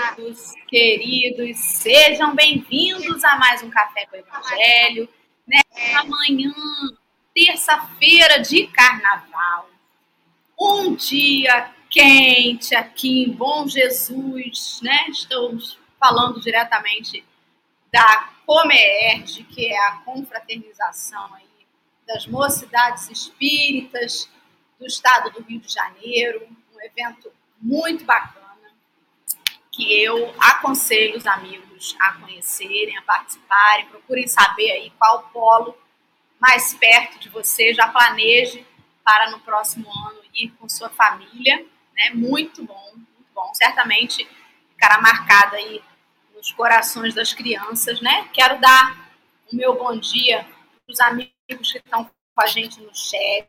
amigos queridos. Sejam bem-vindos a mais um Café com o Evangelho. Nesta manhã, terça-feira de carnaval. Um dia quente aqui em Bom Jesus, né? Estamos falando diretamente da Comerge, que é a confraternização aí das mocidades espíritas do estado do Rio de Janeiro, um evento muito bacana que eu aconselho os amigos a conhecerem, a participarem, procurem saber aí qual polo mais perto de você, já planeje para no próximo ano ir com sua família, né? Muito bom, muito bom. Certamente ficará marcado aí nos corações das crianças, né? Quero dar o meu bom dia para os amigos que estão com a gente no chat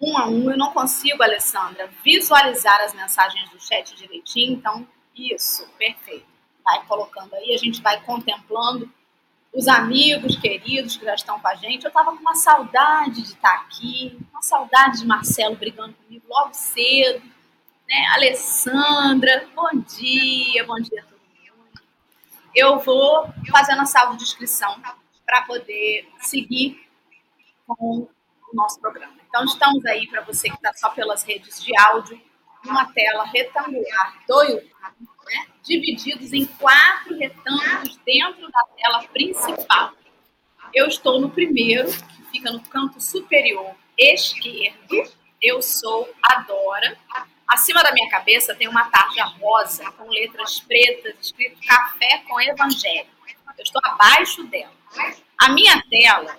um a um. Eu não consigo, Alessandra, visualizar as mensagens do chat direitinho, então, isso, perfeito. Vai colocando aí, a gente vai contemplando os amigos queridos que já estão com a gente. Eu estava com uma saudade de estar aqui, uma saudade de Marcelo brigando comigo logo cedo, né? Alessandra, bom dia, bom dia a todo mundo. Eu vou fazendo a salva de inscrição para poder seguir com o nosso programa. Então, estamos aí para você que está só pelas redes de áudio, numa tela retangular do YouTube, né? divididos em quatro retângulos dentro da tela principal. Eu estou no primeiro, que fica no canto superior esquerdo. Eu sou a Dora. Acima da minha cabeça tem uma tarja rosa com letras pretas escrito Café com Evangelho. Eu estou abaixo dela. A minha tela,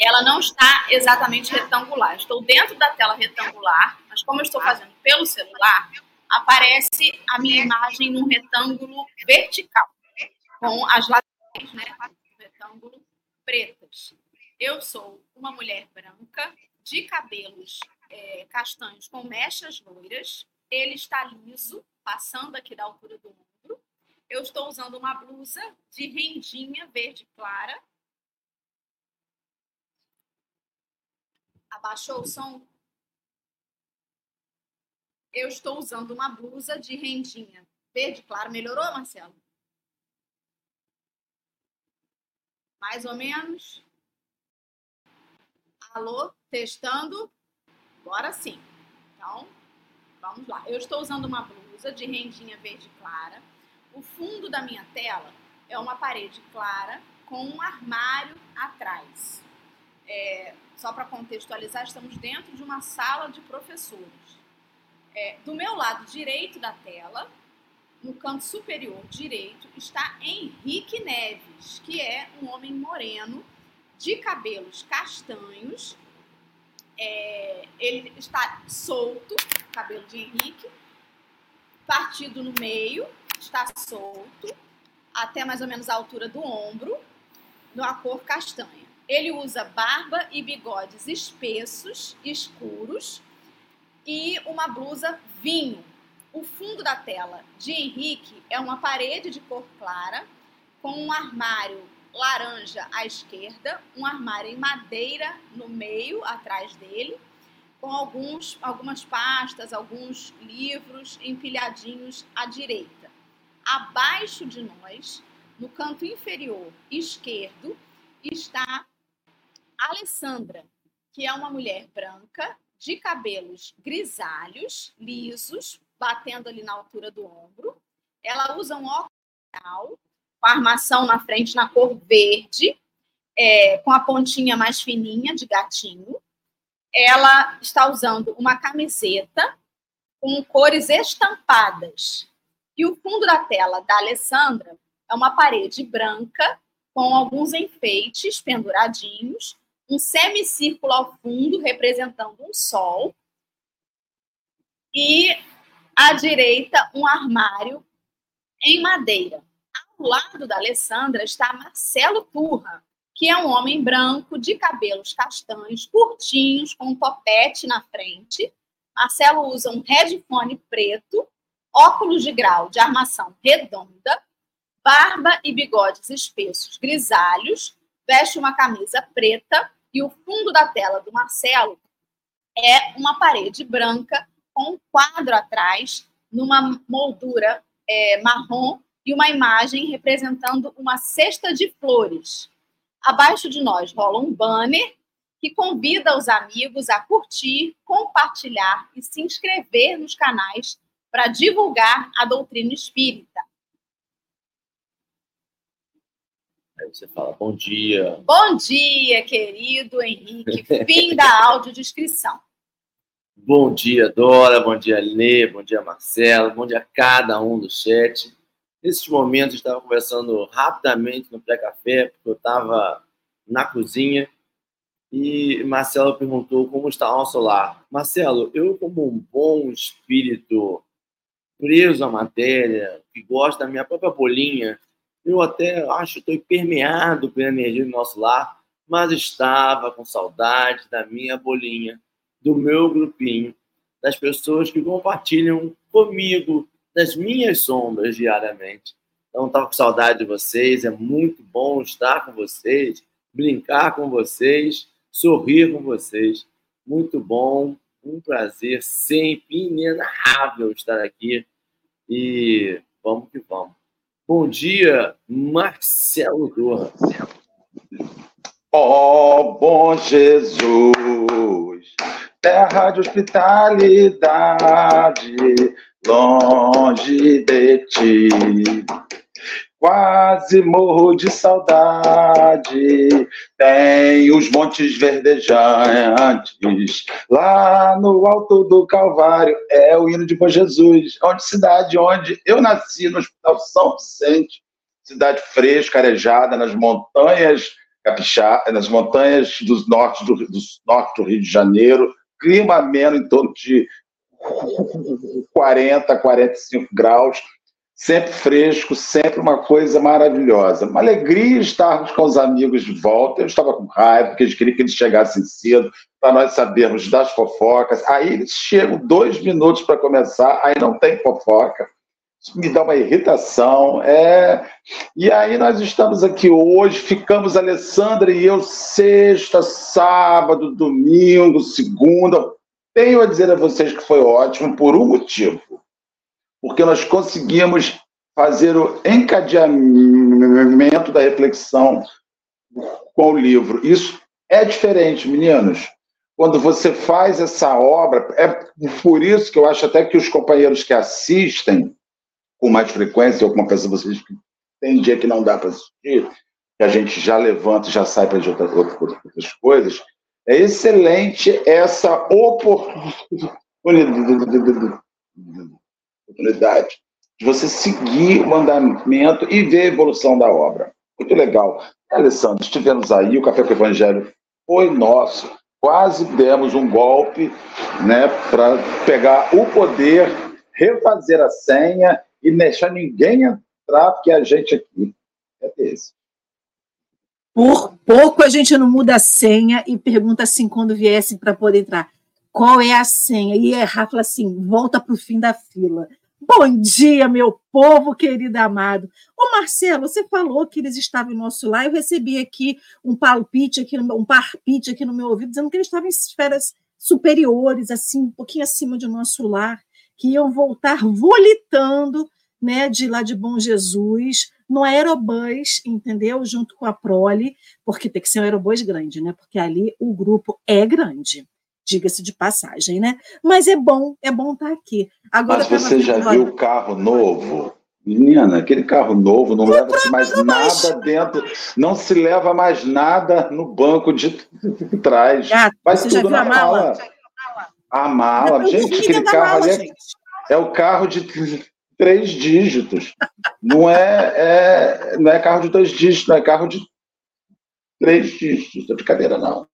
ela não está exatamente retangular. Estou dentro da tela retangular, mas como eu estou fazendo pelo celular, aparece a minha imagem num retângulo vertical, com as laterais, né, do retângulo pretas. Eu sou uma mulher branca, de cabelos é, castanhos com mechas loiras. Ele está liso, passando aqui da altura do ombro. Eu estou usando uma blusa de rendinha verde clara Abaixou o som? Eu estou usando uma blusa de rendinha verde claro. Melhorou, Marcelo? Mais ou menos? Alô? Testando? Agora sim. Então, vamos lá. Eu estou usando uma blusa de rendinha verde clara. O fundo da minha tela é uma parede clara com um armário atrás. É, só para contextualizar, estamos dentro de uma sala de professores. É, do meu lado direito da tela, no canto superior direito, está Henrique Neves, que é um homem moreno, de cabelos castanhos. É, ele está solto, cabelo de Henrique, partido no meio, está solto, até mais ou menos a altura do ombro, na cor castanha. Ele usa barba e bigodes espessos, escuros e uma blusa vinho. O fundo da tela de Henrique é uma parede de cor clara com um armário laranja à esquerda, um armário em madeira no meio, atrás dele, com alguns, algumas pastas, alguns livros empilhadinhos à direita. Abaixo de nós, no canto inferior esquerdo, está Alessandra, que é uma mulher branca, de cabelos grisalhos, lisos, batendo ali na altura do ombro. Ela usa um óculos com a armação na frente na cor verde, é, com a pontinha mais fininha de gatinho. Ela está usando uma camiseta com cores estampadas. E o fundo da tela da Alessandra é uma parede branca com alguns enfeites penduradinhos um semicírculo ao fundo, representando um sol, e à direita, um armário em madeira. Lado da Alessandra está Marcelo Turra, que é um homem branco, de cabelos castanhos, curtinhos, com um topete na frente. Marcelo usa um headphone preto, óculos de grau de armação redonda, barba e bigodes espessos grisalhos, veste uma camisa preta e o fundo da tela do Marcelo é uma parede branca com um quadro atrás, numa moldura é, marrom, e uma imagem representando uma cesta de flores. Abaixo de nós rola um banner que convida os amigos a curtir, compartilhar e se inscrever nos canais para divulgar a doutrina espírita. Aí você fala, bom dia. Bom dia, querido Henrique. Fim da audiodescrição. Bom dia, Dora. Bom dia, Lê. Bom dia, Marcelo. Bom dia a cada um do chat. Nesses momentos, estava conversando rapidamente no pré-café, porque eu estava na cozinha e Marcelo perguntou como está o nosso lar. Marcelo, eu, como um bom espírito preso à matéria, que gosta da minha própria bolinha, eu até acho que estou permeado pela energia do nosso lar, mas estava com saudade da minha bolinha, do meu grupinho, das pessoas que compartilham comigo das minhas sombras diariamente. Então, estava com saudade de vocês, é muito bom estar com vocês, brincar com vocês sorrir com vocês. Muito bom, um prazer sempre inenarrável estar aqui. E vamos que vamos. Bom dia, Marcelo Torres. Ó oh, bom Jesus, terra de hospitalidade, longe de ti Quase morro de saudade. Tem os montes verdejantes lá no alto do Calvário. É o hino de Bom Jesus. Onde cidade onde eu nasci no Hospital São Vicente, cidade fresca, arejada nas montanhas capixá, nas montanhas do norte do, do norte do Rio de Janeiro. Clima ameno em torno de 40, 45 graus sempre fresco, sempre uma coisa maravilhosa. Uma alegria estarmos com os amigos de volta. Eu estava com raiva, porque eles queriam que eles chegassem cedo, para nós sabermos das fofocas. Aí eles chegam dois minutos para começar, aí não tem fofoca. Isso me dá uma irritação. É... E aí nós estamos aqui hoje, ficamos Alessandra e eu sexta, sábado, domingo, segunda. Tenho a dizer a vocês que foi ótimo por um motivo porque nós conseguimos fazer o encadeamento da reflexão com o livro. Isso é diferente, meninos. Quando você faz essa obra, é por isso que eu acho até que os companheiros que assistem com mais frequência, eu confesso a vocês que tem dia que não dá para assistir, que a gente já levanta e já sai para outras, outras coisas, é excelente essa oportunidade de você seguir o mandamento e ver a evolução da obra. Muito legal. Alessandro, estivemos aí, o Café com o Evangelho foi nosso. Quase demos um golpe né, para pegar o poder, refazer a senha e deixar ninguém entrar, porque a gente aqui é desse. Por pouco a gente não muda a senha e pergunta assim quando viessem para poder entrar. Qual é a senha? E errar, fala assim: volta para o fim da fila. Bom dia, meu povo querido amado. Ô Marcelo, você falou que eles estavam em nosso lar. Eu recebi aqui um palpite, aqui no, um parpite aqui no meu ouvido, dizendo que eles estavam em esferas superiores, assim, um pouquinho acima de nosso lar, que iam voltar volitando, né, de lá de Bom Jesus, no aerobus, entendeu? Junto com a prole, porque tem que ser um aerobus grande, né? Porque ali o grupo é grande diga-se de passagem, né? Mas é bom, é bom estar aqui. Agora, Mas você já viu o carro novo? Menina, aquele carro novo não leva-se mais nada dentro, não se leva mais nada no banco de trás. Gato, Vai você tudo já viu na a mala? mala. A mala, gente, aquele carro mala, ali é, é, o carro de três dígitos. Não é, é, não é carro de dois dígitos, não é carro de três dígitos. Não é brincadeira, não.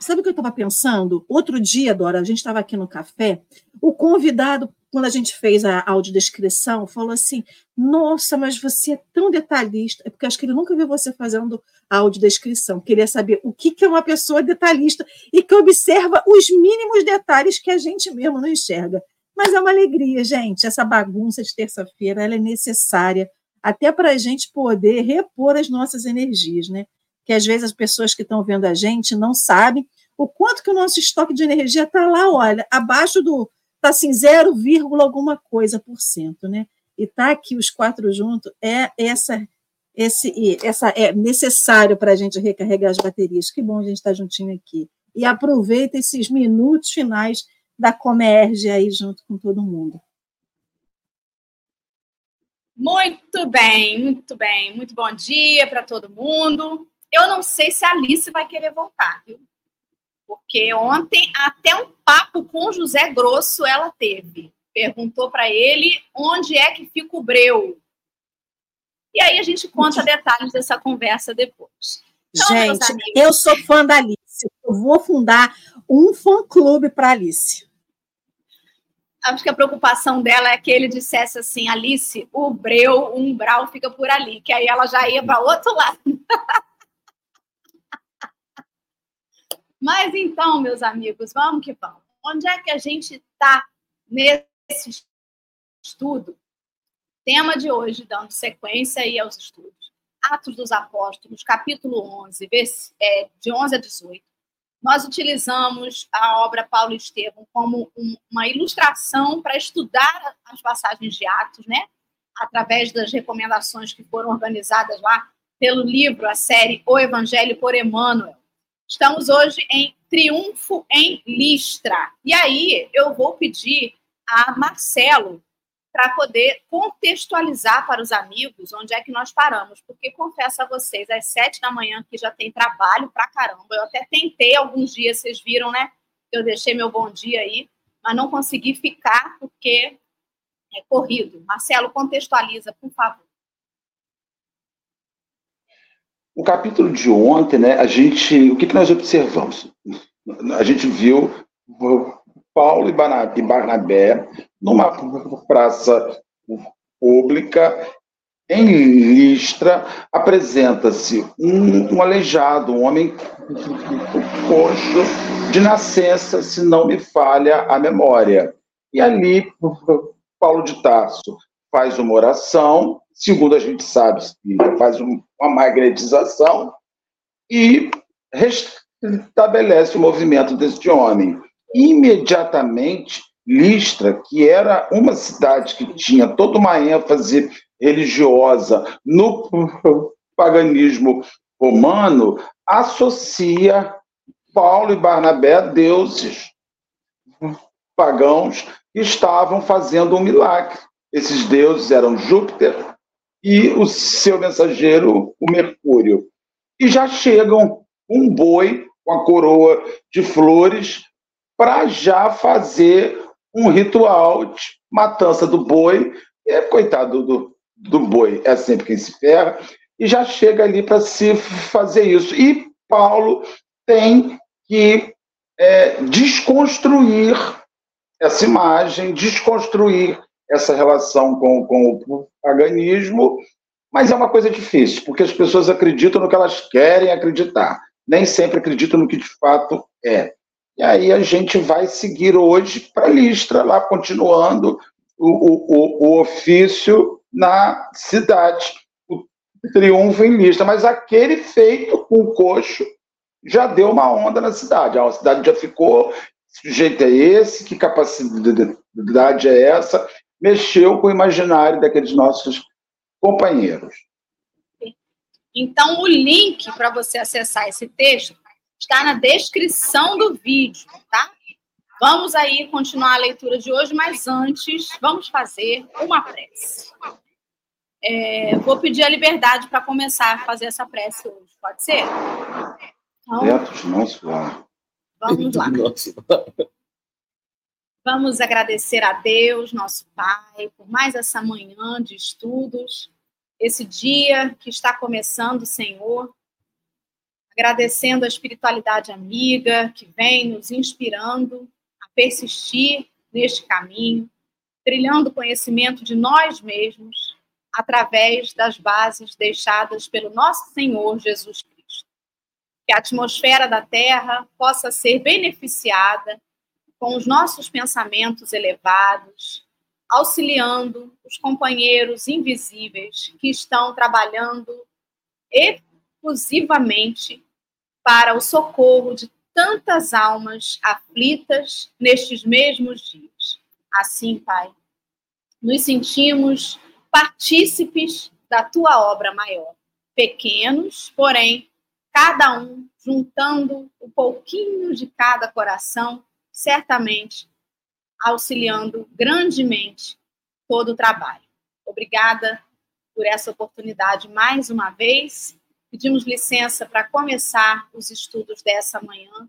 Sabe o que eu estava pensando? Outro dia, Dora, a gente estava aqui no café, o convidado, quando a gente fez a audiodescrição, falou assim: Nossa, mas você é tão detalhista. É porque acho que ele nunca viu você fazendo a audiodescrição. Queria saber o que, que é uma pessoa detalhista e que observa os mínimos detalhes que a gente mesmo não enxerga. Mas é uma alegria, gente. Essa bagunça de terça-feira ela é necessária até para a gente poder repor as nossas energias, né? que às vezes as pessoas que estão vendo a gente não sabem o quanto que o nosso estoque de energia está lá, olha, abaixo do, está assim, 0, alguma coisa por cento, né? E tá aqui os quatro juntos, é essa, esse, essa é necessário para a gente recarregar as baterias. Que bom a gente estar tá juntinho aqui. E aproveita esses minutos finais da Comerge aí junto com todo mundo. Muito bem, muito bem. Muito bom dia para todo mundo. Eu não sei se a Alice vai querer voltar, viu? Porque ontem até um papo com o José Grosso ela teve. Perguntou para ele onde é que fica o breu. E aí a gente conta detalhes dessa conversa depois. Então, gente, eu sou fã da Alice. Eu vou fundar um fã-clube para Alice acho que a preocupação dela é que ele dissesse assim, Alice, o breu, o umbral fica por ali, que aí ela já ia para outro lado. Mas então, meus amigos, vamos que vamos. Onde é que a gente está nesse estudo? Tema de hoje, dando sequência aí aos estudos. Atos dos Apóstolos, capítulo 11, é, de 11 a 18 nós utilizamos a obra Paulo Estevam como um, uma ilustração para estudar as passagens de Atos, né? Através das recomendações que foram organizadas lá pelo livro, a série O Evangelho por Emmanuel. Estamos hoje em Triunfo em Listra. E aí eu vou pedir a Marcelo para poder contextualizar para os amigos onde é que nós paramos. Porque confesso a vocês, às sete da manhã que já tem trabalho para caramba. Eu até tentei alguns dias, vocês viram, né? Eu deixei meu bom dia aí, mas não consegui ficar porque é corrido. Marcelo, contextualiza, por favor. O capítulo de ontem, né, a gente, o que, que nós observamos? A gente viu Paulo e Barnabé numa praça pública em Listra apresenta-se um, um, aleijado, um homem coxo de nascença, se não me falha a memória. E ali Paulo de Tarso faz uma oração, segundo a gente sabe, faz uma magnetização e restabelece o movimento deste homem. Imediatamente Listra, que era uma cidade que tinha toda uma ênfase religiosa no paganismo romano, associa Paulo e Barnabé a deuses pagãos que estavam fazendo um milagre. Esses deuses eram Júpiter e o seu mensageiro, o Mercúrio. E já chegam um boi com a coroa de flores para já fazer um ritual de matança do boi. É, coitado do, do boi, é sempre quem se ferra, e já chega ali para se fazer isso. E Paulo tem que é, desconstruir essa imagem, desconstruir essa relação com, com o paganismo, mas é uma coisa difícil, porque as pessoas acreditam no que elas querem acreditar, nem sempre acreditam no que de fato é. E aí a gente vai seguir hoje para Listra, lá continuando o, o, o ofício na cidade, o triunfo em Listra. Mas aquele feito com o coxo já deu uma onda na cidade. A cidade já ficou, que jeito é esse, que capacidade é essa? Mexeu com o imaginário daqueles nossos companheiros. Então, o link para você acessar esse texto está na descrição do vídeo, tá? Vamos aí continuar a leitura de hoje, mas antes vamos fazer uma prece. É, vou pedir a liberdade para começar a fazer essa prece hoje, pode ser? Então, nosso Vamos lá. Vamos agradecer a Deus, nosso Pai, por mais essa manhã de estudos, esse dia que está começando, Senhor agradecendo a espiritualidade amiga que vem nos inspirando a persistir neste caminho, trilhando o conhecimento de nós mesmos através das bases deixadas pelo nosso Senhor Jesus Cristo. Que a atmosfera da Terra possa ser beneficiada com os nossos pensamentos elevados, auxiliando os companheiros invisíveis que estão trabalhando exclusivamente para o socorro de tantas almas aflitas nestes mesmos dias. Assim, Pai, nos sentimos partícipes da tua obra maior. Pequenos, porém, cada um juntando um pouquinho de cada coração, certamente auxiliando grandemente todo o trabalho. Obrigada por essa oportunidade mais uma vez. Pedimos licença para começar os estudos dessa manhã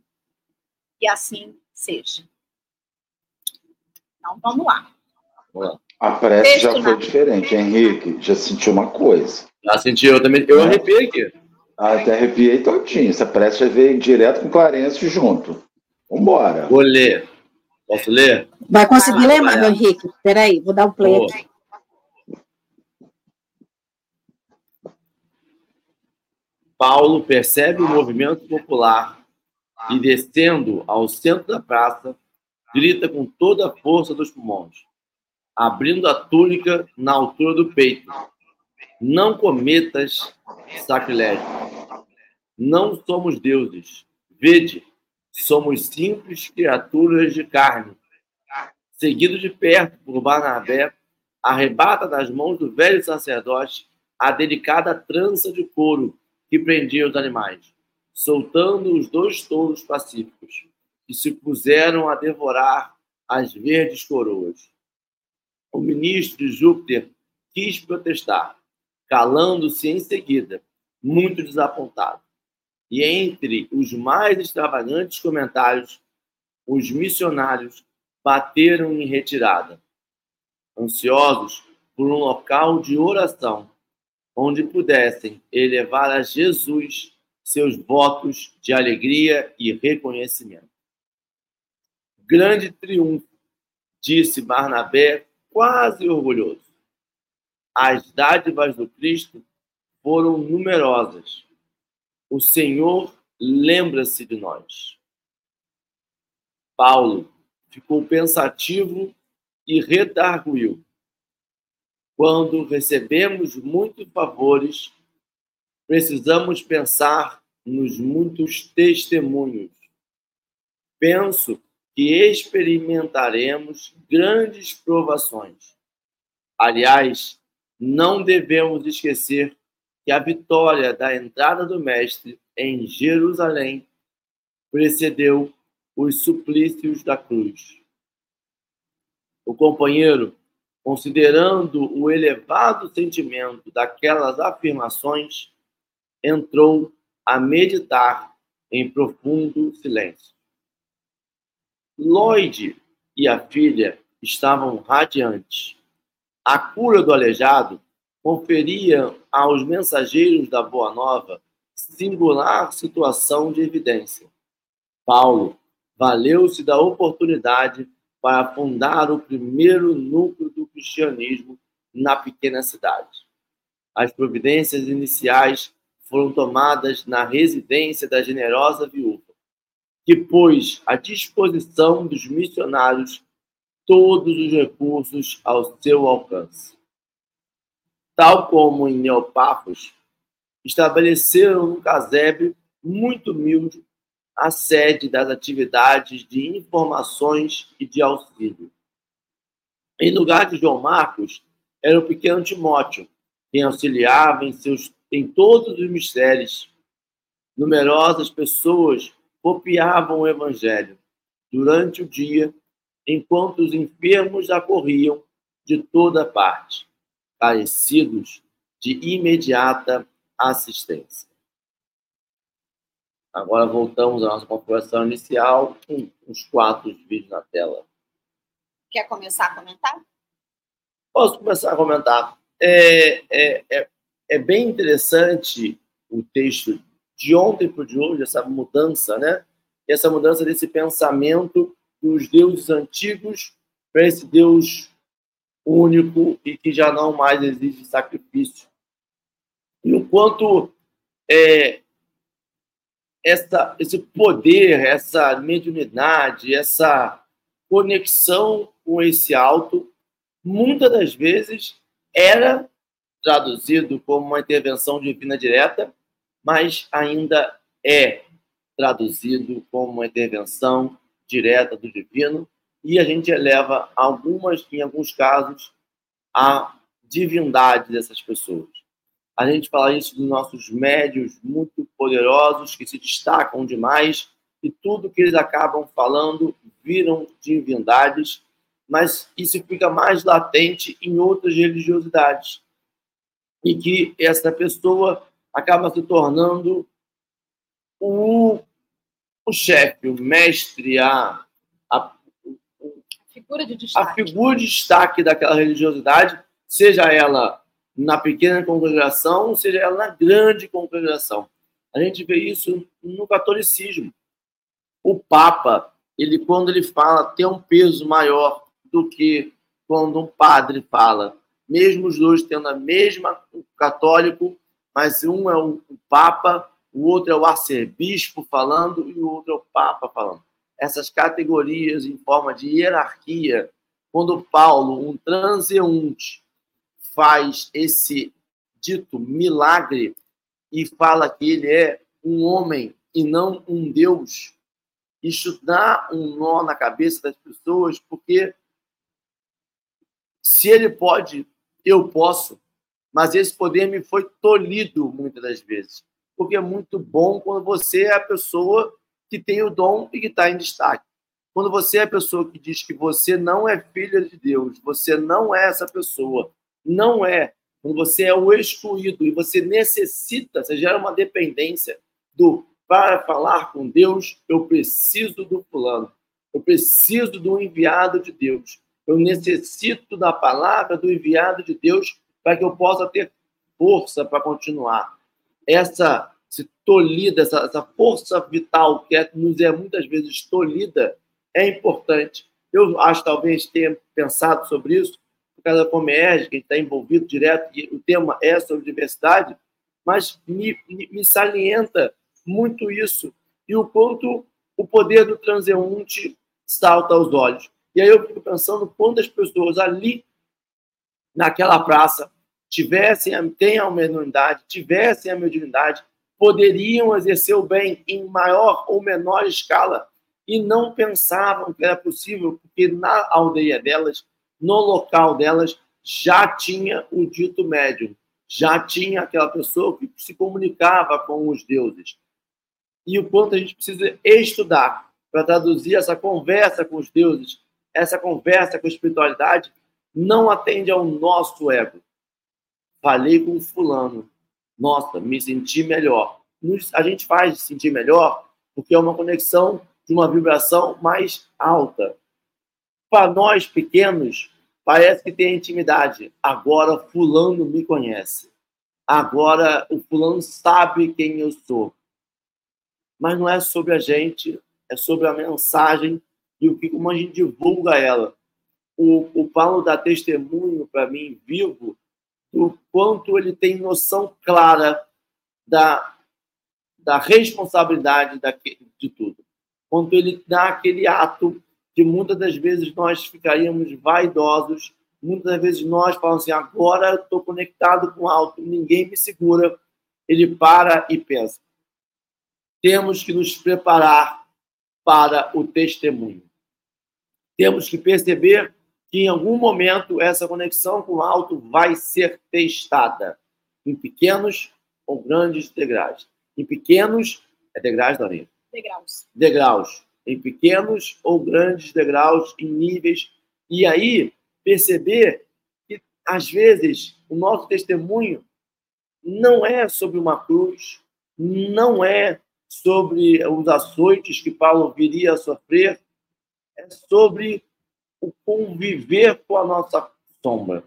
e assim seja. Então, vamos lá. A prece já foi diferente, Henrique. Já sentiu uma coisa. Já sentiu, eu também. Eu arrepiei aqui. Ah, até arrepiei todinho. Essa prece já veio direto com Clarence junto. Vambora. Vou ler. Posso ler? Vai conseguir ler, Mário Henrique? Peraí, vou dar um play aqui. Paulo percebe o movimento popular e, descendo ao centro da praça, grita com toda a força dos pulmões, abrindo a túnica na altura do peito: Não cometas sacrilégio. Não somos deuses. Vede, somos simples criaturas de carne. Seguido de perto por Barnabé, arrebata das mãos do velho sacerdote a delicada trança de couro que prendia os animais, soltando os dois touros pacíficos, que se puseram a devorar as verdes coroas. O ministro de Júpiter quis protestar, calando-se em seguida, muito desapontado. E entre os mais extravagantes comentários, os missionários bateram em retirada, ansiosos por um local de oração onde pudessem elevar a Jesus seus votos de alegria e reconhecimento. Grande triunfo, disse Barnabé, quase orgulhoso. As dádivas do Cristo foram numerosas. O Senhor lembra-se de nós. Paulo ficou pensativo e redarguiu. Quando recebemos muitos favores, precisamos pensar nos muitos testemunhos. Penso que experimentaremos grandes provações. Aliás, não devemos esquecer que a vitória da entrada do Mestre em Jerusalém precedeu os suplícios da cruz. O companheiro considerando o elevado sentimento daquelas afirmações, entrou a meditar em profundo silêncio. Lloyd e a filha estavam radiantes. A cura do aleijado conferia aos mensageiros da Boa Nova singular situação de evidência. Paulo valeu-se da oportunidade para fundar o primeiro núcleo do cristianismo na pequena cidade. As providências iniciais foram tomadas na residência da generosa viúva, que pôs à disposição dos missionários todos os recursos ao seu alcance. Tal como em Neopafos, estabeleceram um casebre muito humilde a sede das atividades de informações e de auxílio. Em lugar de João Marcos, era o pequeno Timóteo, quem auxiliava em, seus, em todos os mistérios. Numerosas pessoas copiavam o evangelho durante o dia, enquanto os enfermos acorriam de toda parte, carecidos de imediata assistência. Agora voltamos à nossa configuração inicial, com os quatro vídeos na tela. Quer começar a comentar? Posso começar a comentar. É, é, é, é bem interessante o texto de ontem para o de hoje, essa mudança, né? Essa mudança desse pensamento dos deuses antigos para esse Deus único e que já não mais exige sacrifício. E o quanto é, essa, esse poder, essa mediunidade, essa conexão com esse alto, muitas das vezes era traduzido como uma intervenção divina direta, mas ainda é traduzido como uma intervenção direta do divino e a gente eleva algumas, em alguns casos, a divindade dessas pessoas. A gente fala isso dos nossos médios muito poderosos que se destacam demais e tudo que eles acabam falando viram divindades, mas isso fica mais latente em outras religiosidades. E que essa pessoa acaba se tornando o, o chefe, o mestre, a, figura de destaque. a figura de destaque daquela religiosidade, seja ela na pequena congregação, seja ela na grande congregação. A gente vê isso no catolicismo. O Papa, ele quando ele fala, tem um peso maior do que quando um padre fala. Mesmo os dois tendo a mesma católico, mas um é o Papa, o outro é o arcebispo falando e o outro é o Papa falando. Essas categorias em forma de hierarquia, quando Paulo, um transeunte, faz esse dito milagre e fala que ele é um homem e não um Deus, isso dá um nó na cabeça das pessoas, porque se ele pode, eu posso, mas esse poder me foi tolhido muitas das vezes. Porque é muito bom quando você é a pessoa que tem o dom e que está em destaque. Quando você é a pessoa que diz que você não é filha de Deus, você não é essa pessoa, não é. Quando você é o excluído e você necessita, você gera uma dependência do para falar com Deus, eu preciso do fulano, eu preciso do enviado de Deus, eu necessito da palavra do enviado de Deus para que eu possa ter força para continuar. Essa tolhida, essa, essa força vital que é, nos é muitas vezes tolhida, é importante. Eu acho talvez tenha pensado sobre isso, por causa da Comerg, que está envolvido direto, e o tema é sobre diversidade, mas me, me salienta muito isso e o quanto o poder do transeunte salta aos olhos. E aí eu fico pensando quantas pessoas ali naquela praça tivessem, tenham a mediunidade, tivessem a mediunidade, poderiam exercer o bem em maior ou menor escala e não pensavam que era possível, porque na aldeia delas, no local delas, já tinha o dito médium, já tinha aquela pessoa que se comunicava com os deuses. E o quanto a gente precisa estudar para traduzir essa conversa com os deuses, essa conversa com a espiritualidade, não atende ao nosso ego. Falei com fulano. Nossa, me senti melhor. A gente faz se sentir melhor porque é uma conexão de uma vibração mais alta. Para nós pequenos, parece que tem intimidade. Agora fulano me conhece. Agora o fulano sabe quem eu sou. Mas não é sobre a gente, é sobre a mensagem e o que como a gente divulga ela o, o Paulo dá testemunho para mim vivo do quanto ele tem noção clara da, da responsabilidade de tudo. Quanto ele dá aquele ato que muitas das vezes nós ficaríamos vaidosos, muitas das vezes nós falamos assim, agora estou conectado com alto, ninguém me segura. Ele para e pensa. Temos que nos preparar para o testemunho. Temos que perceber que em algum momento essa conexão com o alto vai ser testada em pequenos ou grandes degraus. Em pequenos, é degraus, Dorinha? Degraus. Degraus. Em pequenos ou grandes degraus, em níveis. E aí, perceber que, às vezes, o nosso testemunho não é sobre uma cruz, não é sobre os açoites que Paulo viria a sofrer, é sobre o conviver com a nossa sombra.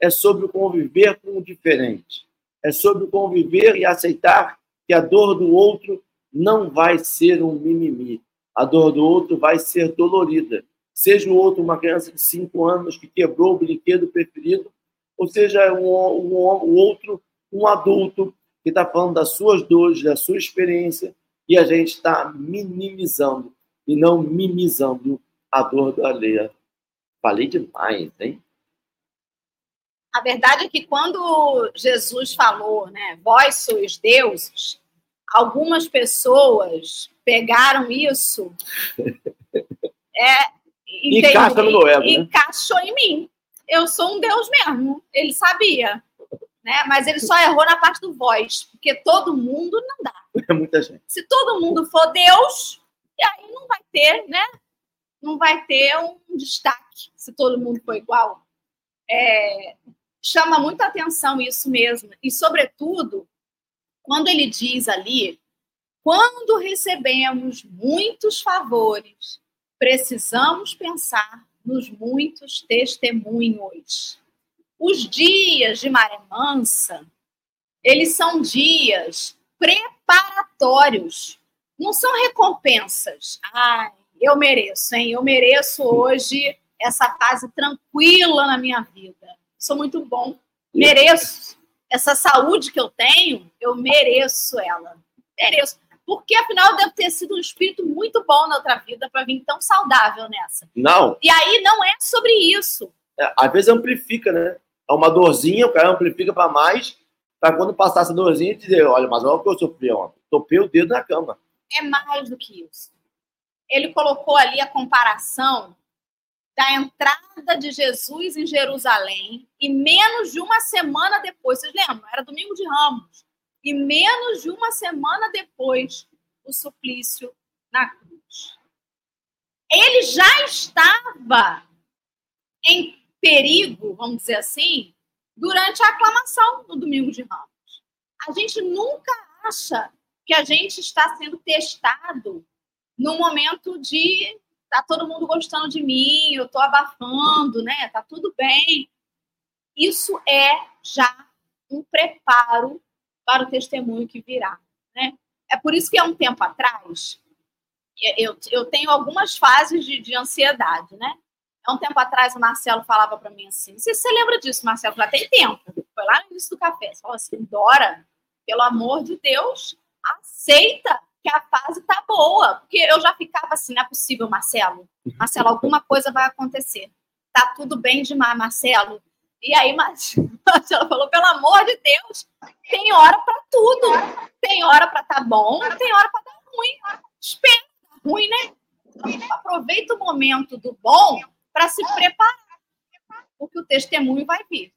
É sobre o conviver com o diferente. É sobre o conviver e aceitar que a dor do outro não vai ser um mimimi. A dor do outro vai ser dolorida. Seja o outro uma criança de 5 anos que quebrou o brinquedo preferido, ou seja um, um, o outro um adulto que está falando das suas dores, da sua experiência, e a gente está minimizando e não mimizando a dor da alheia. Falei demais, hein? A verdade é que quando Jesus falou, né, vós sois deuses, algumas pessoas pegaram isso é, Encaixa no né? Encaixou em mim. Eu sou um Deus mesmo. Ele sabia. Né? Mas ele só errou na parte do voz, porque todo mundo não dá. É muita gente. Se todo mundo for Deus, e aí não vai ter, né? Não vai ter um destaque se todo mundo for igual. É, chama muita atenção isso mesmo. E, sobretudo, quando ele diz ali, quando recebemos muitos favores, precisamos pensar nos muitos testemunhos. Os dias de maré mansa, eles são dias preparatórios, não são recompensas. Ai, eu mereço, hein? Eu mereço hoje essa fase tranquila na minha vida. Sou muito bom, mereço essa saúde que eu tenho, eu mereço ela. Mereço. Porque, afinal, eu devo ter sido um espírito muito bom na outra vida para vir tão saudável nessa. Não. E aí não é sobre isso. É, às vezes amplifica, né? É uma dorzinha, o cara amplifica para mais, para quando passar essa dorzinha dizer: olha, mas olha o que eu sofri ontem. Topei o dedo na cama. É mais do que isso. Ele colocou ali a comparação da entrada de Jesus em Jerusalém e menos de uma semana depois, vocês lembram? Era domingo de Ramos. E menos de uma semana depois, o suplício na cruz. Ele já estava em perigo, vamos dizer assim, durante a aclamação no domingo de Ramos. A gente nunca acha que a gente está sendo testado no momento de tá todo mundo gostando de mim, eu tô abafando, né? Tá tudo bem. Isso é já um preparo para o testemunho que virá, né? É por isso que há um tempo atrás eu, eu tenho algumas fases de, de ansiedade, né? Há um tempo atrás o Marcelo falava para mim assim, sei se você lembra disso, Marcelo, já tem tempo. Foi lá no início do café. Você falou assim, Dora, pelo amor de Deus, aceita que a fase tá boa. Porque eu já ficava assim, não é possível, Marcelo. Marcelo, alguma coisa vai acontecer. Tá tudo bem demais, Marcelo. E aí, Marcelo falou, pelo amor de Deus, tem hora para tudo. Tem hora para tá bom, tem hora para dar ruim. Espera, tá ruim, né? Aproveita o momento do bom para se preparar, porque o testemunho vai vir.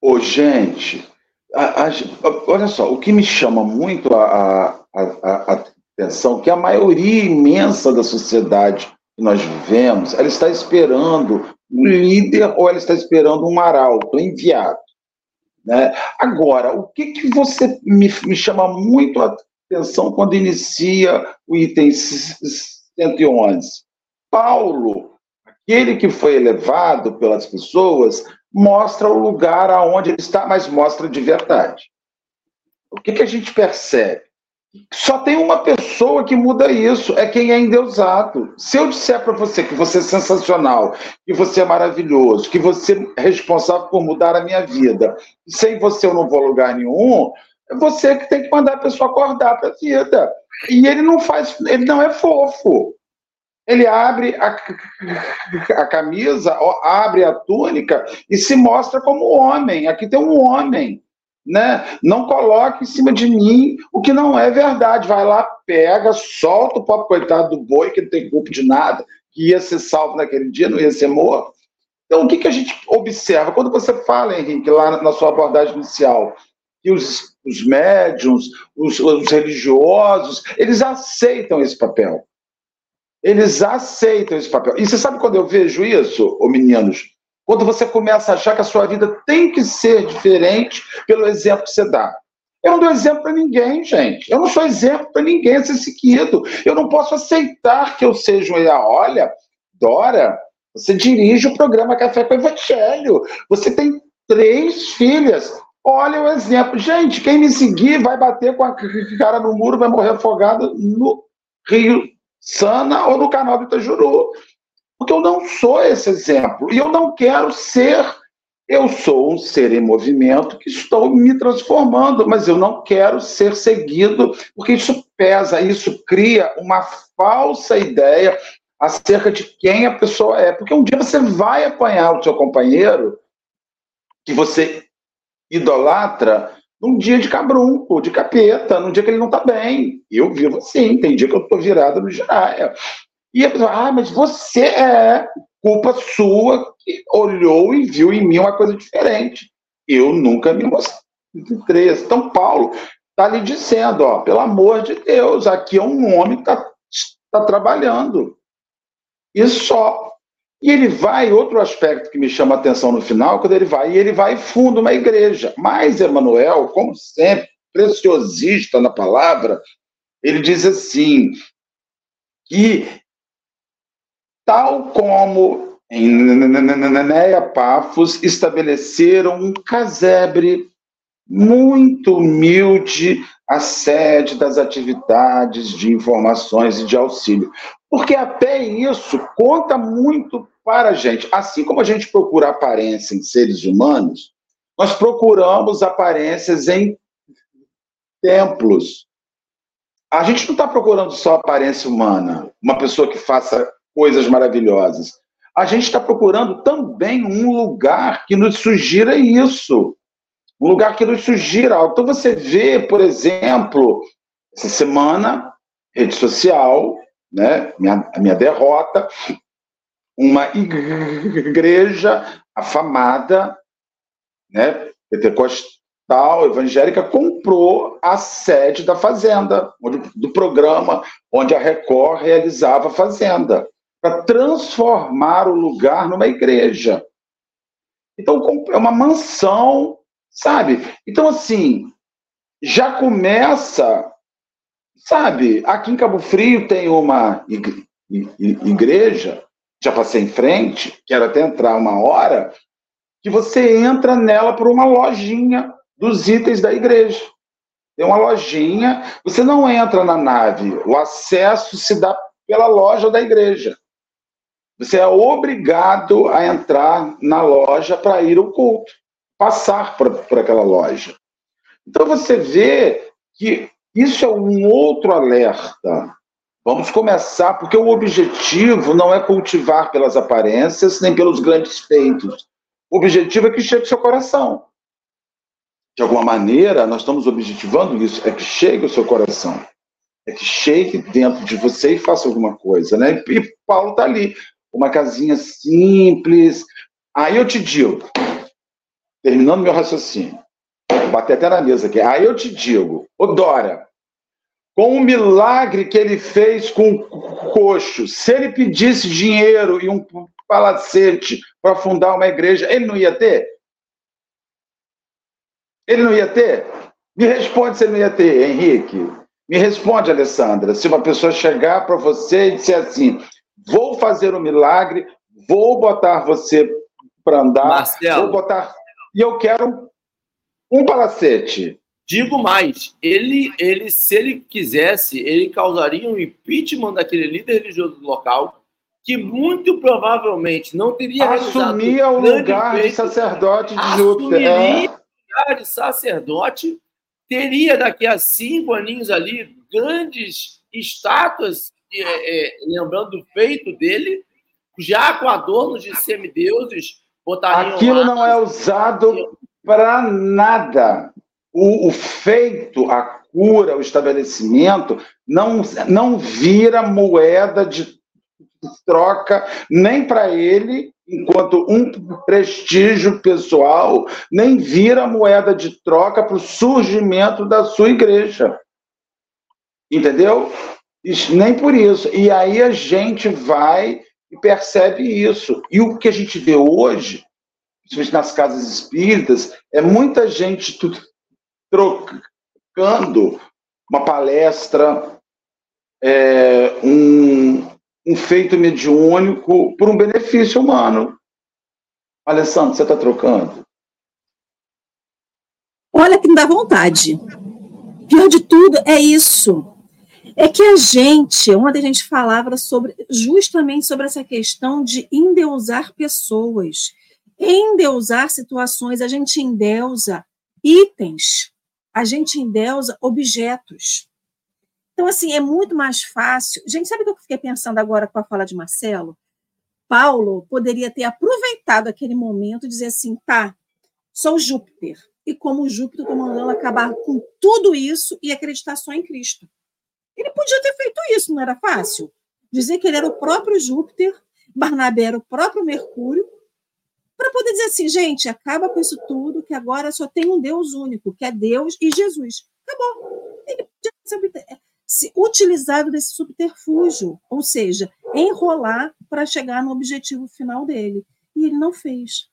Ô, gente, a, a, olha só, o que me chama muito a, a, atenção que a maioria imensa da sociedade que nós vivemos, ela está esperando um líder ou ela está esperando um arauto, um enviado. Né? Agora, o que, que você me, me chama muito a atenção quando inicia o item 111? Paulo, aquele que foi elevado pelas pessoas, mostra o lugar aonde ele está, mas mostra de verdade. O que, que a gente percebe? Só tem uma pessoa que muda isso, é quem é endeusado. Se eu disser para você que você é sensacional, que você é maravilhoso, que você é responsável por mudar a minha vida, sem você eu não vou a lugar nenhum, é você que tem que mandar a pessoa acordar para a vida. E ele não faz, ele não é fofo. Ele abre a, a camisa, abre a túnica e se mostra como homem. Aqui tem um homem. Né? Não coloque em cima de mim o que não é verdade. Vai lá, pega, solta o pobre coitado do boi, que não tem culpa de nada, que ia ser salvo naquele dia, não ia ser morto. Então, o que, que a gente observa? Quando você fala, Henrique, lá na sua abordagem inicial, que os, os médiums, os, os religiosos, eles aceitam esse papel. Eles aceitam esse papel. E você sabe quando eu vejo isso, ô meninos? Quando você começa a achar que a sua vida tem que ser diferente pelo exemplo que você dá. Eu não dou exemplo para ninguém, gente. Eu não sou exemplo para ninguém ser seguido. Eu não posso aceitar que eu seja um. Olha, Dora, você dirige o programa Café com Evangelho. Você tem três filhas. Olha o exemplo. Gente, quem me seguir vai bater com a cara no muro, vai morrer afogado no Rio Sana ou no canal do Itajuru. Porque eu não sou esse exemplo. E eu não quero ser. Eu sou um ser em movimento que estou me transformando, mas eu não quero ser seguido, porque isso pesa, isso cria uma falsa ideia acerca de quem a pessoa é. Porque um dia você vai apanhar o seu companheiro, que você idolatra, num dia de cabrunco, de capeta, num dia que ele não está bem. Eu vivo assim, tem dia que eu estou virado no giraia. E a pessoa, ah, mas você é culpa sua que olhou e viu em mim uma coisa diferente. Eu nunca me mostrei. Então, Paulo está lhe dizendo, ó, pelo amor de Deus, aqui é um homem que está tá trabalhando. E só. E ele vai, outro aspecto que me chama a atenção no final, quando ele vai, e ele vai fundo uma igreja. Mas Emanuel, como sempre, preciosista na palavra, ele diz assim, que tal como em Pafos estabeleceram um casebre muito humilde a sede das atividades de informações e de auxílio. Porque até isso conta muito para a gente. Assim como a gente procura aparência em seres humanos, nós procuramos aparências em templos. A gente não está procurando só aparência humana, uma pessoa que faça coisas maravilhosas. A gente está procurando também um lugar que nos sugira isso. Um lugar que nos sugira algo. Então você vê, por exemplo, essa semana, rede social, né, minha, a minha derrota, uma igreja afamada, né, pentecostal, evangélica, comprou a sede da Fazenda, onde, do programa onde a Record realizava a Fazenda para transformar o lugar numa igreja. Então, é uma mansão, sabe? Então, assim, já começa, sabe? Aqui em Cabo Frio tem uma igreja, já passei em frente, quero até entrar uma hora, que você entra nela por uma lojinha dos itens da igreja. Tem uma lojinha, você não entra na nave, o acesso se dá pela loja da igreja. Você é obrigado a entrar na loja para ir ao culto, passar por, aquela loja. Então você vê que isso é um outro alerta. Vamos começar, porque o objetivo não é cultivar pelas aparências nem pelos grandes feitos. O objetivo é que chegue ao seu coração. De alguma maneira, nós estamos objetivando isso, é que chegue ao seu coração. É que chegue dentro de você e faça alguma coisa, né? E Paulo está ali uma casinha simples. Aí eu te digo, terminando meu raciocínio, vou bater até na mesa aqui. Aí eu te digo, ô Dora, com o milagre que ele fez com o coxo, se ele pedisse dinheiro e um palacete para fundar uma igreja, ele não ia ter? Ele não ia ter? Me responde se ele não ia ter, Henrique. Me responde, Alessandra. Se uma pessoa chegar para você e disser assim: vou fazer um milagre, vou botar você para andar, Marcelo, vou botar. E eu quero um palacete. Digo mais, ele, ele, se ele quisesse, ele causaria um impeachment daquele líder religioso do local, que muito provavelmente não teria assumia o lugar de sacerdote de Júpiter. Assumiria é. o lugar de sacerdote, teria daqui a cinco aninhos ali grandes estátuas é, é, lembrando do feito dele, já com adornos de semideuses, Aquilo não é usado para nada. O, o, feito, a cura, o estabelecimento, não, não vira moeda de troca nem para ele, enquanto um prestígio pessoal, nem vira moeda de troca para o surgimento da sua igreja. Entendeu? nem por isso. E aí a gente vai e percebe isso. E o que a gente vê hoje, principalmente nas casas espíritas, é muita gente trocando uma palestra, é, um, um feito mediúnico por um benefício humano. Alessandro, você está trocando? Olha que me dá vontade. Pior de tudo é isso é que a gente, ontem a gente falava sobre justamente sobre essa questão de endeusar pessoas, endeusar situações, a gente endeusa itens, a gente endeusa objetos. Então, assim, é muito mais fácil. Gente, sabe o que eu fiquei pensando agora com a fala de Marcelo? Paulo poderia ter aproveitado aquele momento e dizer assim: tá, sou Júpiter, e como Júpiter está mandando acabar com tudo isso e acreditar só em Cristo. Ele podia ter feito isso, não era fácil? Dizer que ele era o próprio Júpiter, Barnabé era o próprio Mercúrio, para poder dizer assim, gente, acaba com isso tudo, que agora só tem um Deus único, que é Deus e Jesus. Acabou. Ele podia ter se utilizado desse subterfúgio, ou seja, enrolar para chegar no objetivo final dele. E ele não fez.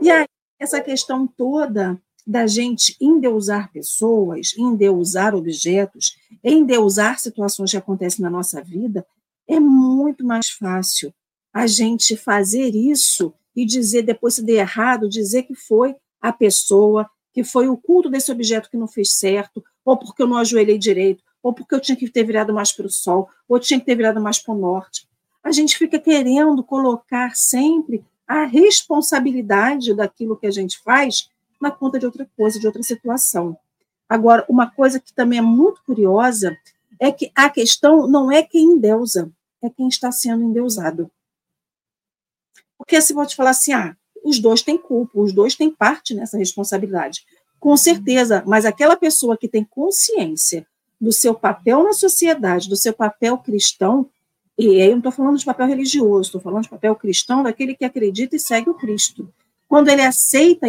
E aí, essa questão toda da gente endeusar pessoas, endeusar objetos, endeusar situações que acontecem na nossa vida, é muito mais fácil a gente fazer isso e dizer, depois se der errado, dizer que foi a pessoa, que foi o culto desse objeto que não fez certo, ou porque eu não ajoelhei direito, ou porque eu tinha que ter virado mais para o sol, ou tinha que ter virado mais para o norte. A gente fica querendo colocar sempre a responsabilidade daquilo que a gente faz na conta de outra coisa, de outra situação. Agora, uma coisa que também é muito curiosa é que a questão não é quem endeusa, é quem está sendo endeusado. Porque se te falar assim, ah, os dois têm culpa, os dois têm parte nessa responsabilidade. Com certeza, mas aquela pessoa que tem consciência do seu papel na sociedade, do seu papel cristão, e aí eu não estou falando de papel religioso, estou falando de papel cristão, daquele que acredita e segue o Cristo. Quando ele aceita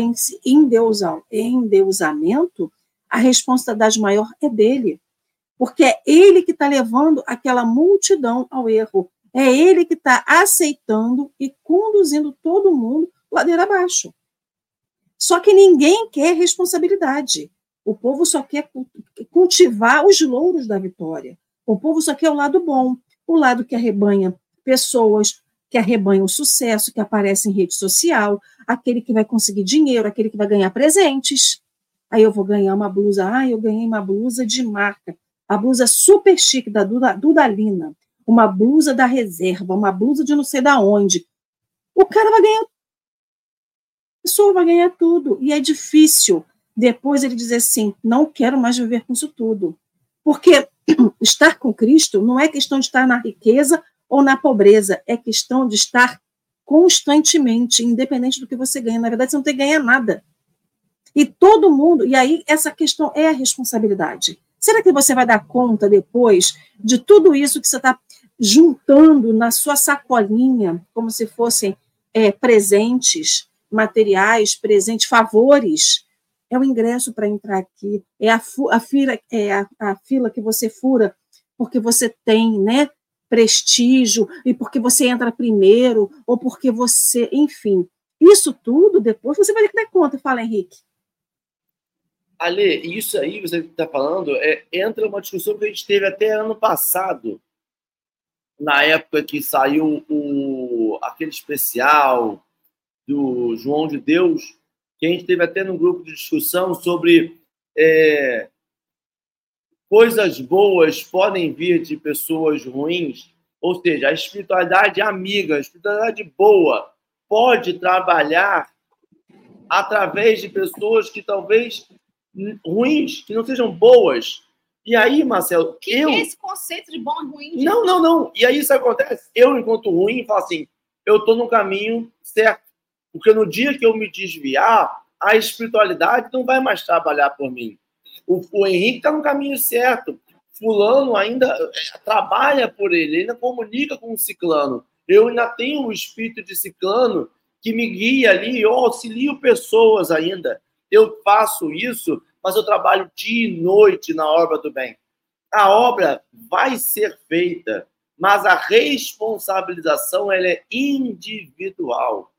endeusamento, a responsabilidade maior é dele. Porque é ele que está levando aquela multidão ao erro. É ele que está aceitando e conduzindo todo mundo ladeira abaixo. Só que ninguém quer responsabilidade. O povo só quer cultivar os louros da vitória. O povo só quer o lado bom, o lado que arrebanha pessoas, que arrebanha o sucesso, que aparece em rede social, aquele que vai conseguir dinheiro, aquele que vai ganhar presentes. Aí eu vou ganhar uma blusa, ah, eu ganhei uma blusa de marca, a blusa super chique da Duda, Dudalina, uma blusa da reserva, uma blusa de não sei da onde. O cara vai ganhar, a pessoa vai ganhar tudo, e é difícil depois ele diz assim: não quero mais viver com isso tudo. Porque estar com Cristo não é questão de estar na riqueza ou na pobreza, é questão de estar constantemente, independente do que você ganha. Na verdade, você não tem que ganhar nada. E todo mundo, e aí essa questão é a responsabilidade. Será que você vai dar conta depois de tudo isso que você está juntando na sua sacolinha, como se fossem é, presentes materiais, presentes, favores, é o ingresso para entrar aqui, é a, a fila, é a, a fila que você fura porque você tem, né, prestígio e porque você entra primeiro ou porque você, enfim, isso tudo depois você vai ter que dar conta. Fala, Henrique. Ale, isso aí você está falando é, entra uma discussão que a gente teve até ano passado, na época que saiu o, aquele especial do João de Deus, que a gente teve até no grupo de discussão sobre é, coisas boas podem vir de pessoas ruins, ou seja, a espiritualidade amiga, a espiritualidade boa pode trabalhar através de pessoas que talvez ruins, que não sejam boas. E aí, Marcelo, que eu. Esse conceito de bom e ruim? Não, não, não. E aí isso acontece. Eu, enquanto ruim, falo assim: eu estou no caminho certo. Porque no dia que eu me desviar, a espiritualidade não vai mais trabalhar por mim. O, o Henrique está no caminho certo. Fulano ainda é, trabalha por ele, ainda comunica com o ciclano. Eu ainda tenho o espírito de ciclano que me guia ali, eu auxilio pessoas ainda. Eu faço isso, mas eu trabalho dia e noite na obra do bem. A obra vai ser feita, mas a responsabilização ela é individual.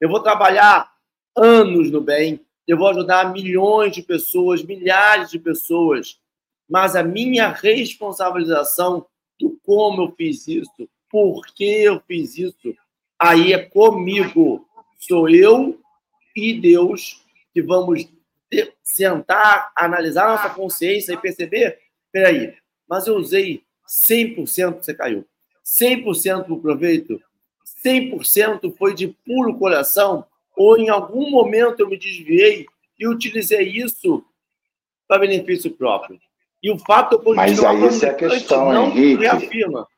Eu vou trabalhar anos no bem, eu vou ajudar milhões de pessoas, milhares de pessoas, mas a minha responsabilização do como eu fiz isso, por que eu fiz isso, aí é comigo. Sou eu e Deus que vamos sentar, analisar nossa consciência e perceber, peraí, mas eu usei 100% você caiu, 100% do proveito, 100% foi de puro coração, ou em algum momento eu me desviei e utilizei isso para benefício próprio. E o fato de eu Mas aí essa é a questão, não Henrique. reafirma.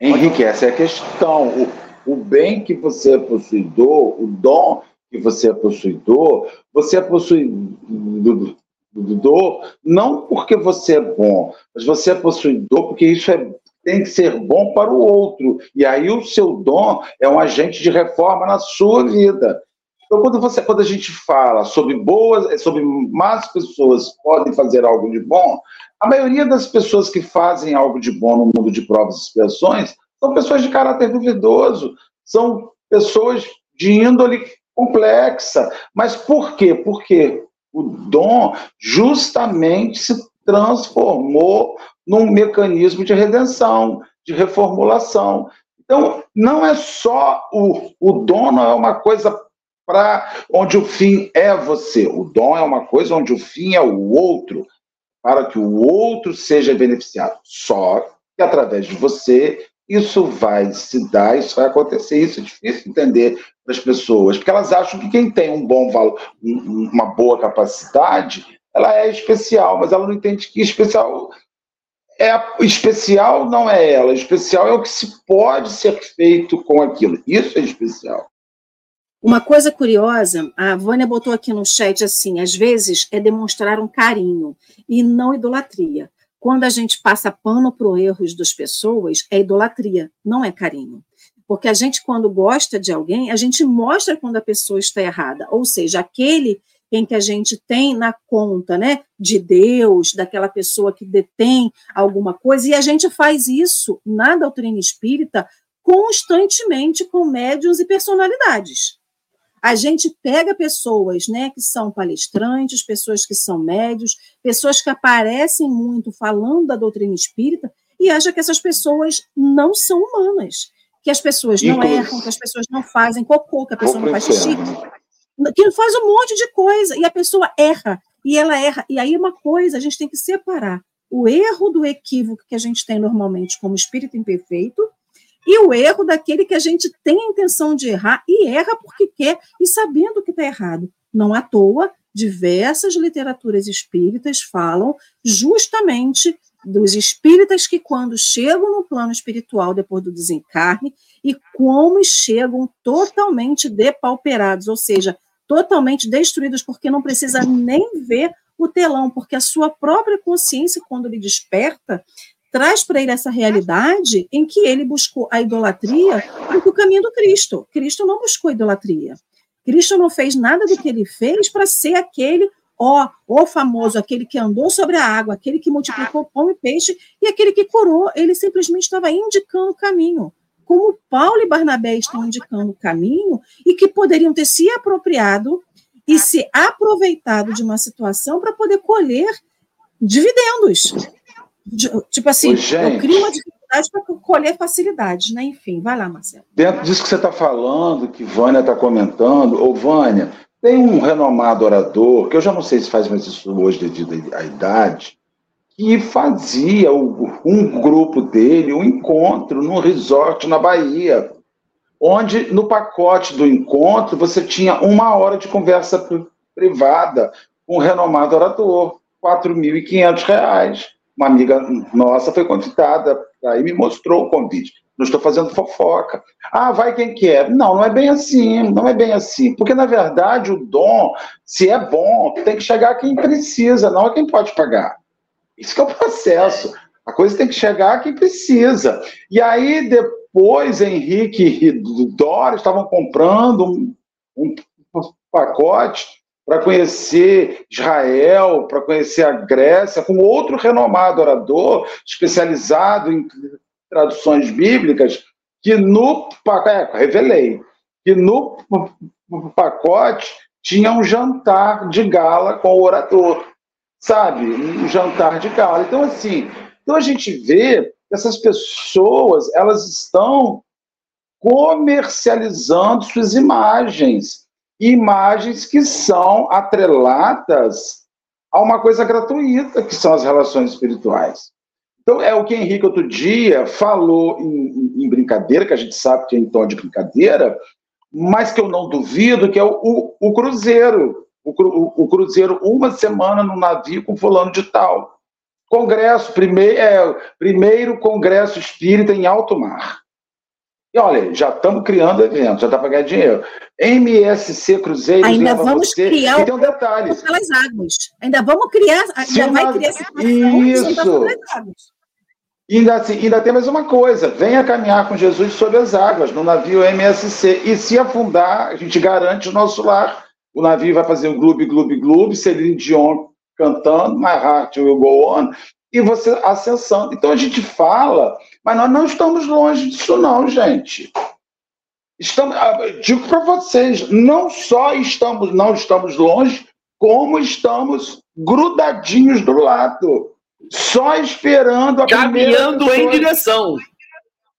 Henrique, essa é a questão. O, o bem que você possuidor, o dom que você é possuidor, você é possuidor não porque você é bom, mas você é possuidor porque isso é, tem que ser bom para o outro. E aí o seu dom é um agente de reforma na sua vida. Então, quando, você, quando a gente fala sobre boas, sobre más pessoas podem fazer algo de bom, a maioria das pessoas que fazem algo de bom no mundo de provas e expiações são pessoas de caráter duvidoso, são pessoas de índole complexa. Mas por quê? Porque o dom justamente se transformou num mecanismo de redenção, de reformulação. Então, não é só o, o dom, não é uma coisa para onde o fim é você. O dom é uma coisa onde o fim é o outro, para que o outro seja beneficiado. Só que através de você isso vai se dar, isso vai acontecer. Isso é difícil entender para as pessoas, porque elas acham que quem tem um bom valor, uma boa capacidade, ela é especial, mas ela não entende que especial é especial não é ela, especial é o que se pode ser feito com aquilo. Isso é especial. Uma coisa curiosa, a Vânia botou aqui no chat assim: às vezes é demonstrar um carinho e não idolatria. Quando a gente passa pano para os erros das pessoas, é idolatria, não é carinho. Porque a gente, quando gosta de alguém, a gente mostra quando a pessoa está errada. Ou seja, aquele em que a gente tem na conta, né, de Deus, daquela pessoa que detém alguma coisa, e a gente faz isso na doutrina espírita constantemente com médios e personalidades. A gente pega pessoas né, que são palestrantes, pessoas que são médios, pessoas que aparecem muito falando da doutrina espírita e acha que essas pessoas não são humanas, que as pessoas não erram, que as pessoas não fazem cocô, que a pessoa não faz xixi, que faz um monte de coisa e a pessoa erra, e ela erra. E aí uma coisa, a gente tem que separar o erro do equívoco que a gente tem normalmente como espírito imperfeito e o erro daquele que a gente tem a intenção de errar e erra porque quer e sabendo que está errado. Não à toa, diversas literaturas espíritas falam justamente dos espíritas que, quando chegam no plano espiritual depois do desencarne, e como chegam totalmente depauperados, ou seja, totalmente destruídos, porque não precisa nem ver o telão, porque a sua própria consciência, quando ele desperta, traz para ele essa realidade em que ele buscou a idolatria do caminho do Cristo. Cristo não buscou idolatria. Cristo não fez nada do que ele fez para ser aquele, ó, o famoso, aquele que andou sobre a água, aquele que multiplicou pão e peixe e aquele que curou. Ele simplesmente estava indicando o caminho. Como Paulo e Barnabé estão indicando o caminho e que poderiam ter se apropriado e se aproveitado de uma situação para poder colher dividendos. Tipo assim, eu crio uma dificuldade para colher facilidades, né? Enfim, vai lá, Marcelo. Dentro disso que você está falando, que Vânia está comentando, ô Vânia, tem um renomado orador, que eu já não sei se faz mais isso hoje devido à idade, que fazia um grupo dele, um encontro num resort na Bahia, onde no pacote do encontro você tinha uma hora de conversa privada com um renomado orador, R$ 4.500 uma amiga nossa foi convidada, aí me mostrou o convite. Não estou fazendo fofoca. Ah, vai quem quer. Não, não é bem assim, não é bem assim. Porque, na verdade, o dom, se é bom, tem que chegar a quem precisa, não a quem pode pagar. Isso que é o processo. A coisa tem que chegar a quem precisa. E aí, depois, Henrique e Dora estavam comprando um, um pacote para conhecer Israel, para conhecer a Grécia, com outro renomado orador, especializado em traduções bíblicas, que no pacote, é, revelei, que no pacote tinha um jantar de gala com o orador, sabe? Um jantar de gala. Então, assim, então a gente vê que essas pessoas, elas estão comercializando suas imagens imagens que são atreladas a uma coisa gratuita, que são as relações espirituais. Então, é o que Henrique outro dia falou em, em brincadeira, que a gente sabe que é em tom de brincadeira, mas que eu não duvido, que é o, o, o Cruzeiro. O, o, Cruzeiro, uma semana no navio com fulano de tal. Congresso, primeiro, é, primeiro Congresso Espírita em alto mar. E olha, já estamos criando eventos, já dá para ganhar dinheiro. MSC Cruzeiros Ainda vamos você, criar e tem um detalhe. pelas águas. Ainda vamos criar, ainda vai criar essa Isso. E ainda, assim, ainda tem mais uma coisa: venha caminhar com Jesus sobre as águas, no navio MSC. E se afundar, a gente garante o nosso lar. O navio vai fazer um gloob, gloob, gloob, Celine Dion cantando, My Heart Will Go On, e você acessando. Então a gente fala, mas nós não estamos longe disso, não, gente. Estamos, ah, digo para vocês, não só estamos, não estamos longe, como estamos grudadinhos do lado, só esperando a primeira Caminhando em direção.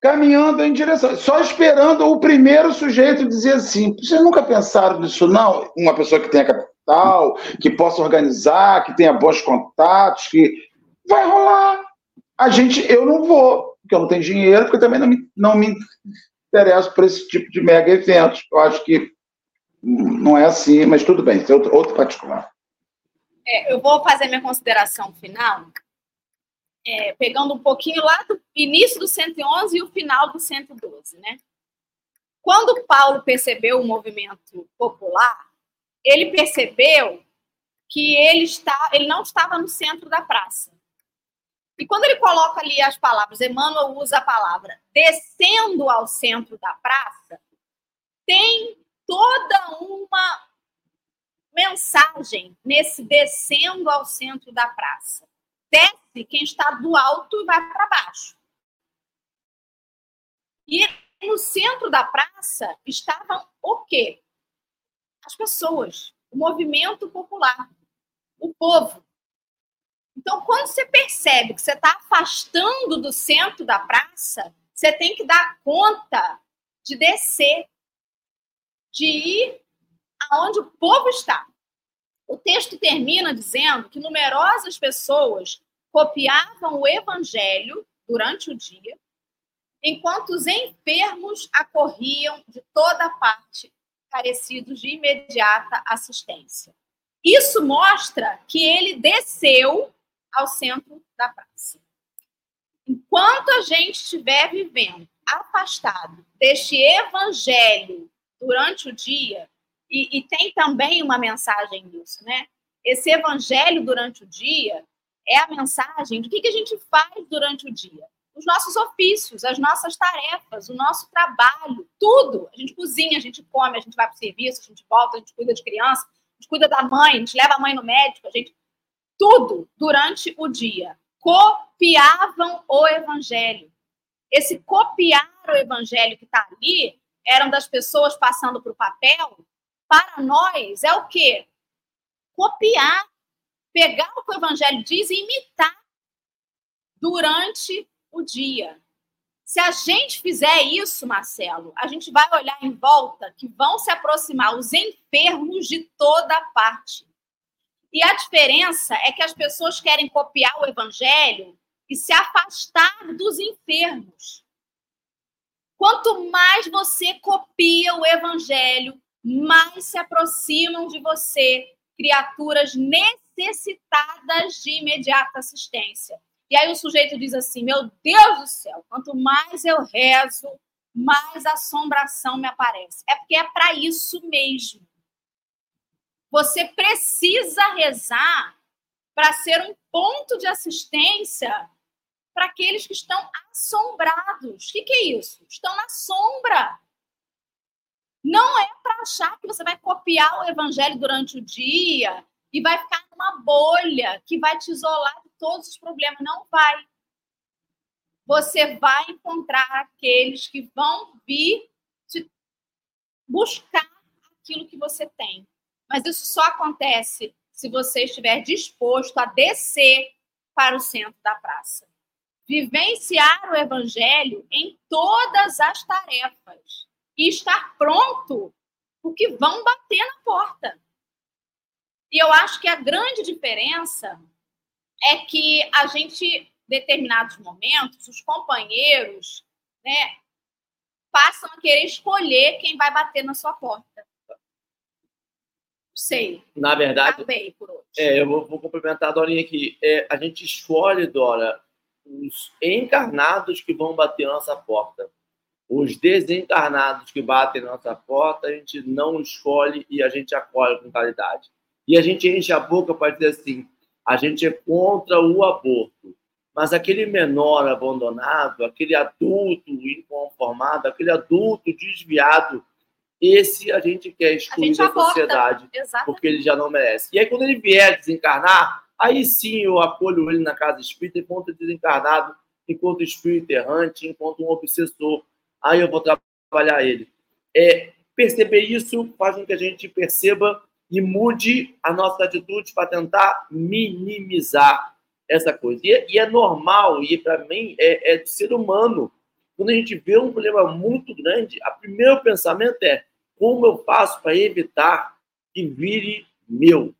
Caminhando em direção, só esperando o primeiro sujeito dizer assim: vocês nunca pensaram nisso, não? Uma pessoa que tenha capital, que possa organizar, que tenha bons contatos, que vai rolar. A gente, eu não vou, porque eu não tenho dinheiro, porque também não me, não me interesso por esse tipo de mega eventos. Eu acho que não é assim, mas tudo bem, é outro, outro particular. É, eu vou fazer minha consideração final, é, pegando um pouquinho lá do início do 111 e o final do 112, né? Quando Paulo percebeu o movimento popular, ele percebeu que ele, está, ele não estava no centro da praça. E quando ele coloca ali as palavras, Emmanuel usa a palavra descendo ao centro da praça, tem toda uma mensagem nesse descendo ao centro da praça. Desce quem está do alto e vai para baixo. E no centro da praça estavam o quê? As pessoas, o movimento popular, o povo. Então, quando você percebe que você está afastando do centro da praça, você tem que dar conta de descer, de ir aonde o povo está. O texto termina dizendo que numerosas pessoas copiavam o evangelho durante o dia, enquanto os enfermos acorriam de toda parte, carecidos de imediata assistência. Isso mostra que ele desceu ao centro da praça. Enquanto a gente estiver vivendo afastado deste evangelho durante o dia, e, e, tem também uma mensagem nisso, né? Esse evangelho durante o dia é a mensagem do que, que a gente faz durante o dia. Os nossos ofícios, as nossas tarefas, o nosso trabalho, tudo. A gente cozinha, a gente come, a gente vai para o serviço, a gente volta, a gente cuida de criança, a gente cuida da mãe, a gente leva a mãe no médico, a gente. Tudo durante o dia. Copiavam o evangelho. Esse copiar o evangelho que está ali eram das pessoas passando para o papel para nós é o quê? Copiar, pegar o que o evangelho diz e imitar durante o dia. Se a gente fizer isso, Marcelo, a gente vai olhar em volta que vão se aproximar os enfermos de toda parte. E a diferença é que as pessoas querem copiar o evangelho e se afastar dos enfermos. Quanto mais você copia o evangelho, mais se aproximam de você criaturas necessitadas de imediata assistência. E aí o sujeito diz assim: Meu Deus do céu, quanto mais eu rezo, mais assombração me aparece. É porque é para isso mesmo. Você precisa rezar para ser um ponto de assistência para aqueles que estão assombrados. O que, que é isso? Estão na sombra. Não é para achar que você vai copiar o evangelho durante o dia e vai ficar numa bolha que vai te isolar de todos os problemas. Não vai. Você vai encontrar aqueles que vão vir te buscar aquilo que você tem. Mas isso só acontece se você estiver disposto a descer para o centro da praça. Vivenciar o evangelho em todas as tarefas e estar pronto porque vão bater na porta. E eu acho que a grande diferença é que a gente, em determinados momentos, os companheiros, né, passam a querer escolher quem vai bater na sua porta. Sei. Na verdade, Acabei por hoje. é, eu vou, vou complementar a Dorinha aqui. É, a gente escolhe, Dora, os encarnados que vão bater na nossa porta. Os desencarnados que batem na nossa porta, a gente não escolhe e a gente acolhe com caridade. E a gente enche a boca para dizer assim: a gente é contra o aborto. Mas aquele menor abandonado, aquele adulto inconformado, aquele adulto desviado, esse a gente quer excluir gente da aborta. sociedade, Exatamente. porque ele já não merece. E aí, quando ele vier desencarnar, aí sim eu acolho ele na casa espírita enquanto desencarnado, enquanto espírito errante, enquanto um obsessor. Aí eu vou trabalhar ele. É, perceber isso faz com que a gente perceba e mude a nossa atitude para tentar minimizar essa coisa. E é, e é normal, e para mim é, é de ser humano. Quando a gente vê um problema muito grande, o primeiro pensamento é como eu faço para evitar que vire meu?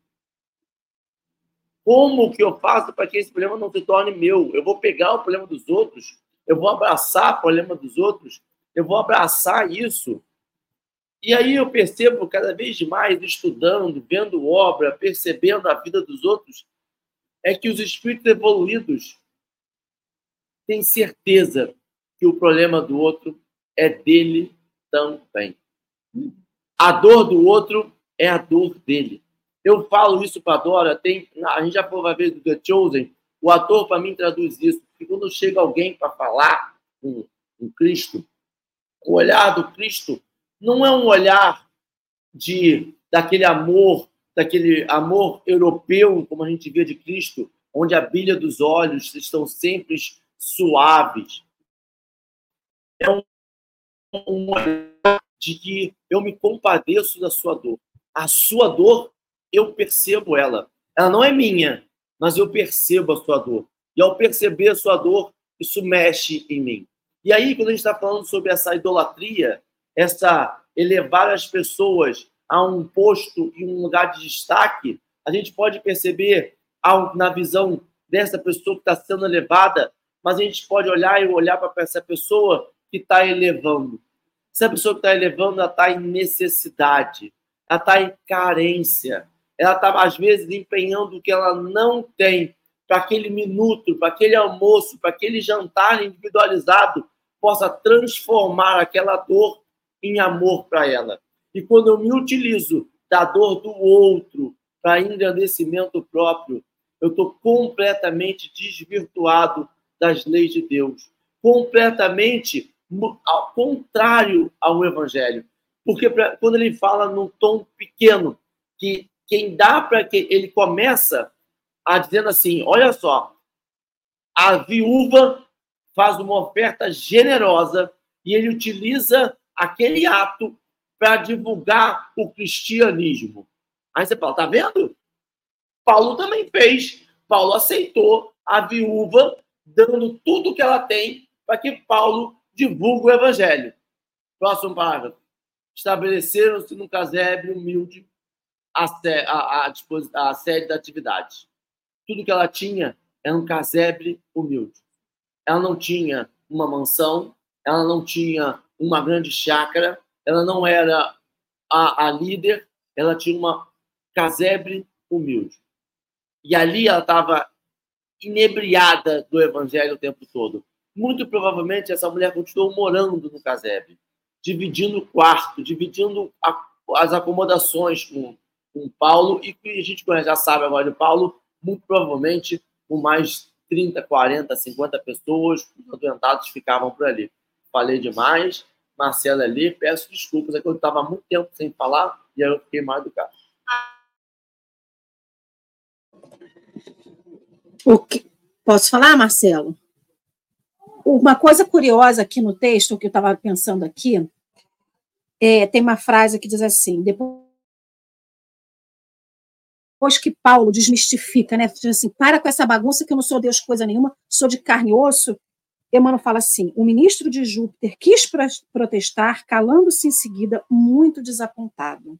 Como que eu faço para que esse problema não se torne meu? Eu vou pegar o problema dos outros, eu vou abraçar o problema dos outros, eu vou abraçar isso e aí eu percebo cada vez mais, estudando, vendo obra, percebendo a vida dos outros, é que os espíritos evoluídos têm certeza que o problema do outro é dele também. A dor do outro é a dor dele. Eu falo isso para Dora, tem, a gente já falou uma vez do The Chosen, o ator para mim traduz isso, porque quando chega alguém para falar com, com Cristo, o olhar do Cristo não é um olhar de daquele amor, daquele amor europeu, como a gente vê de Cristo, onde a bilha dos olhos estão sempre suaves. É um, um olhar de que eu me compadeço da sua dor. A sua dor, eu percebo ela. Ela não é minha, mas eu percebo a sua dor. E ao perceber a sua dor, isso mexe em mim. E aí, quando a gente está falando sobre essa idolatria, essa elevar as pessoas a um posto e um lugar de destaque, a gente pode perceber na visão dessa pessoa que está sendo elevada, mas a gente pode olhar e olhar para essa pessoa que está elevando. Essa pessoa que está elevando, ela está em necessidade, ela está em carência, ela está, às vezes, empenhando o que ela não tem para aquele minuto, para aquele almoço, para aquele jantar individualizado, possa transformar aquela dor em amor para ela. E quando eu me utilizo da dor do outro para engrandecimento próprio, eu estou completamente desvirtuado das leis de Deus, completamente ao contrário ao Evangelho. Porque pra, quando ele fala num tom pequeno, que quem dá para que ele começa a dizendo assim: olha só, a viúva faz uma oferta generosa e ele utiliza aquele ato para divulgar o cristianismo. Aí você fala, tá vendo? Paulo também fez. Paulo aceitou a viúva dando tudo que ela tem para que Paulo divulgue o evangelho. Próximo parágrafo. Estabeleceram-se no casebre humilde a, a, a, a sede da atividade. Tudo que ela tinha era um casebre humilde. Ela não tinha uma mansão, ela não tinha uma grande chácara, ela não era a, a líder, ela tinha uma casebre humilde. E ali ela estava inebriada do evangelho o tempo todo. Muito provavelmente essa mulher continuou morando no casebre, dividindo o quarto, dividindo a, as acomodações com, com Paulo, e a gente já sabe agora de Paulo, muito provavelmente com mais 30, 40, 50 pessoas, os adoentados ficavam por ali. Falei demais, Marcela ali, peço desculpas, é que eu estava muito tempo sem falar e aí eu fiquei mal educado. O que... Posso falar, Marcelo? Uma coisa curiosa aqui no texto, que eu estava pensando aqui, é, tem uma frase que diz assim: depois que Paulo desmistifica, né? Diz assim, para com essa bagunça que eu não sou Deus coisa nenhuma, sou de carne e osso, Emmanuel fala assim: o ministro de Júpiter quis protestar, calando-se em seguida, muito desapontado.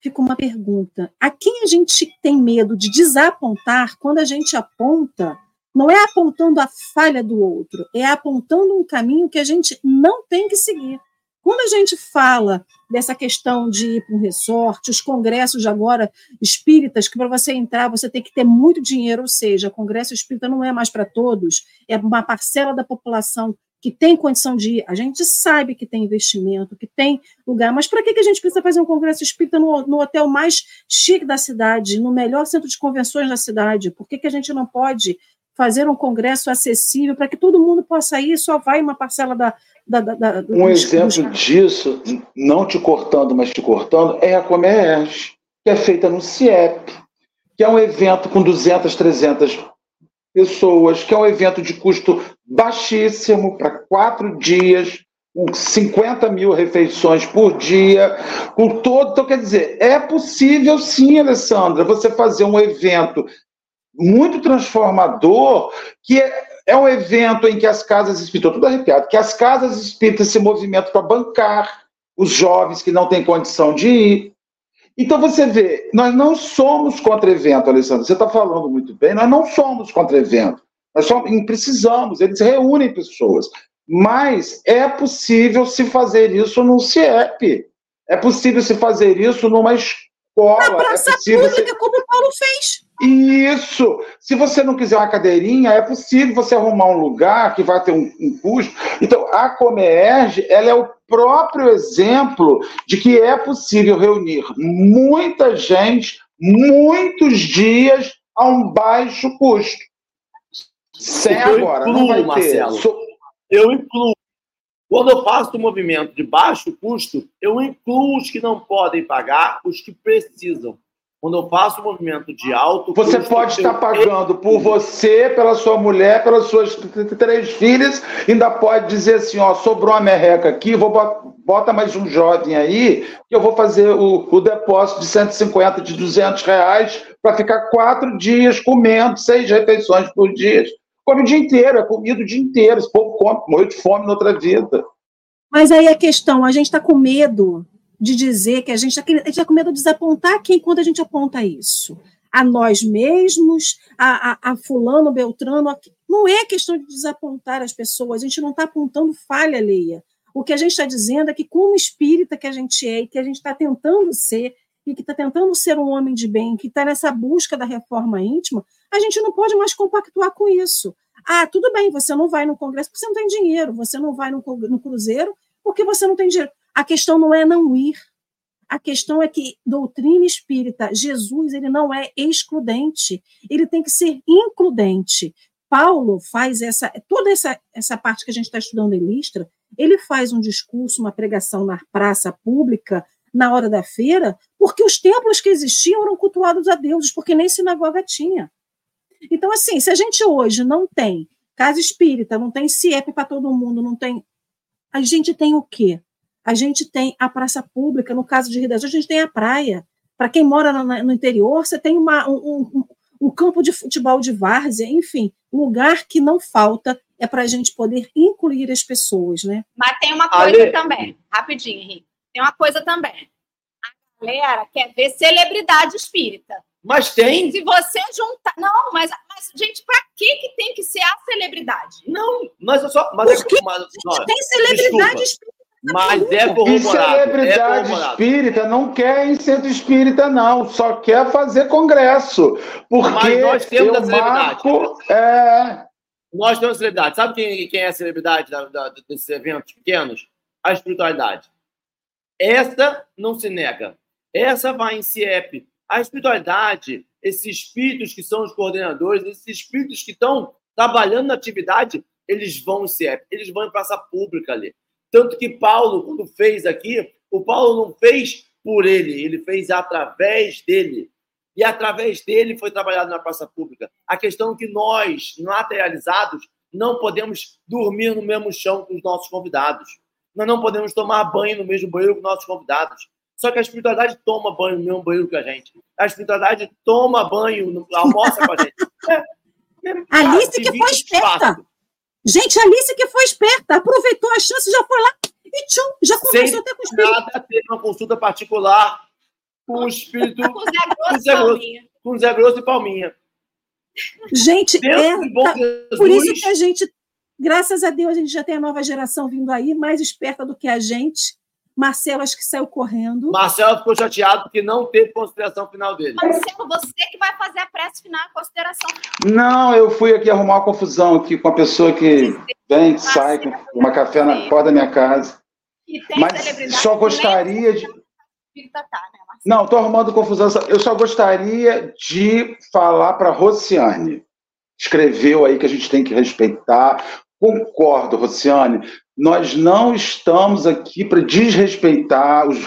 Fica uma pergunta: a quem a gente tem medo de desapontar quando a gente aponta? Não é apontando a falha do outro, é apontando um caminho que a gente não tem que seguir. Quando a gente fala dessa questão de ir para um resort, os congressos de agora espíritas, que para você entrar você tem que ter muito dinheiro, ou seja, congresso espírita não é mais para todos, é uma parcela da população que tem condição de ir, a gente sabe que tem investimento, que tem lugar, mas para que, que a gente precisa fazer um congresso espírita no, no, hotel mais chique da cidade, no melhor centro de convenções da cidade? Por que, que a gente não pode fazer um congresso acessível para que todo mundo possa ir, só vai uma parcela da. Da, da, da um exemplo disso, não te cortando, mas te cortando, é a Comerge, que é feita no CIEP, que é um evento com 200, 300 pessoas, que é um evento de custo baixíssimo para quatro dias, com 50 mil refeições por dia, com todo. Então, quer dizer, é possível sim, Alessandra, você fazer um evento muito transformador, que é, é um evento em que as casas espíritas, tudo arrepiado, que as casas espíritas se movimentam para bancar os jovens que não têm condição de ir. Então você vê, nós não somos contra evento, Alessandro. Você está falando muito bem, nós não somos contra evento. Nós só precisamos, eles reúnem pessoas. Mas é possível se fazer isso no CIEP. É possível se fazer isso numa escola. Na é praça é possível pública, se... como o Paulo fez. Isso! Se você não quiser uma cadeirinha, é possível você arrumar um lugar que vai ter um, um custo. Então, a Comerge, ela é o próprio exemplo de que é possível reunir muita gente, muitos dias, a um baixo custo. Sem eu agora, incluo, não vai ter. Marcelo, eu incluo. Quando eu faço um movimento de baixo custo, eu incluo os que não podem pagar, os que precisam. Quando eu faço um movimento de alto. Você custo, pode estar pagando por você, pela sua mulher, pelas suas três filhas, ainda pode dizer assim: ó, sobrou uma merreca aqui, vou bota mais um jovem aí, que eu vou fazer o, o depósito de 150, de 200 reais, para ficar quatro dias comendo, seis refeições por dia. Come o dia inteiro, é comida o dia inteiro. Esse povo come, morreu de fome noutra vida. Mas aí a questão, a gente está com medo de dizer que a gente está tá com medo de desapontar quem quando a gente aponta isso. A nós mesmos, a, a, a fulano, beltrano. A, não é questão de desapontar as pessoas, a gente não está apontando falha alheia. O que a gente está dizendo é que, como espírita que a gente é e que a gente está tentando ser, e que está tentando ser um homem de bem, que está nessa busca da reforma íntima, a gente não pode mais compactuar com isso. Ah, tudo bem, você não vai no Congresso porque você não tem dinheiro, você não vai no, no Cruzeiro porque você não tem dinheiro. A questão não é não ir. A questão é que doutrina espírita, Jesus, ele não é excludente, ele tem que ser includente. Paulo faz essa toda essa essa parte que a gente está estudando em Listra, ele faz um discurso, uma pregação na praça pública na hora da feira, porque os templos que existiam eram cultuados a deuses, porque nem sinagoga tinha. Então, assim, se a gente hoje não tem casa espírita, não tem CIEP para todo mundo, não tem. A gente tem o quê? A gente tem a praça pública, no caso de Rio das Ostras, a gente tem a praia. Para quem mora no, interior, você tem uma, um, um, um, campo de futebol de várzea, enfim, lugar que não falta é para a gente poder incluir as pessoas, né? Mas tem uma coisa Ale... também, rapidinho, Henrique. Tem uma coisa também. A galera quer ver celebridade espírita. Mas tem. Se você juntar. Não, mas, mas gente, para que, que tem que ser a celebridade? Não, mas eu só. Mas Por é, mas, tem celebridade espírita mas é corroborado. E celebridade é espírita não quer em centro espírita, não. Só quer fazer congresso. Porque Mas nós temos a celebridade. Marco, é... Nós temos a celebridade. Sabe quem, quem é a celebridade da, da, desses eventos pequenos? A espiritualidade. Essa não se nega. Essa vai em CIEP. A espiritualidade, esses espíritos que são os coordenadores, esses espíritos que estão trabalhando na atividade, eles vão em CIEP. Eles vão em praça pública ali. Tanto que Paulo, quando fez aqui, o Paulo não fez por ele, ele fez através dele. E através dele foi trabalhado na praça pública. A questão é que nós, materializados, não podemos dormir no mesmo chão que os nossos convidados. Nós não podemos tomar banho no mesmo banheiro que os nossos convidados. Só que a espiritualidade toma banho no mesmo banheiro que a gente. A espiritualidade toma banho, almoça com a gente. É, é Alice que foi esperta. Gente, a Alice que foi esperta, aproveitou a chance, já foi lá e tchum, já conversou até com o espírito. Nada teve uma consulta particular com o espírito. com o Zé Grosso, Zé Grosso, com Zé Grosso e Palminha. Gente, é, tá, por isso que a gente, graças a Deus, a gente já tem a nova geração vindo aí, mais esperta do que a gente. Marcelo, acho que saiu correndo. Marcelo ficou chateado porque não teve consideração final dele. Marcelo, você que vai fazer a prece final, a consideração Não, eu fui aqui arrumar uma confusão aqui com a pessoa que Vem, sai, uma café na porta da minha casa. Mas só gostaria de. Tá, né, Não, estou arrumando confusão. Eu só gostaria de falar para Rociane. Escreveu aí que a gente tem que respeitar. Concordo, Rociane. Nós não estamos aqui para desrespeitar os,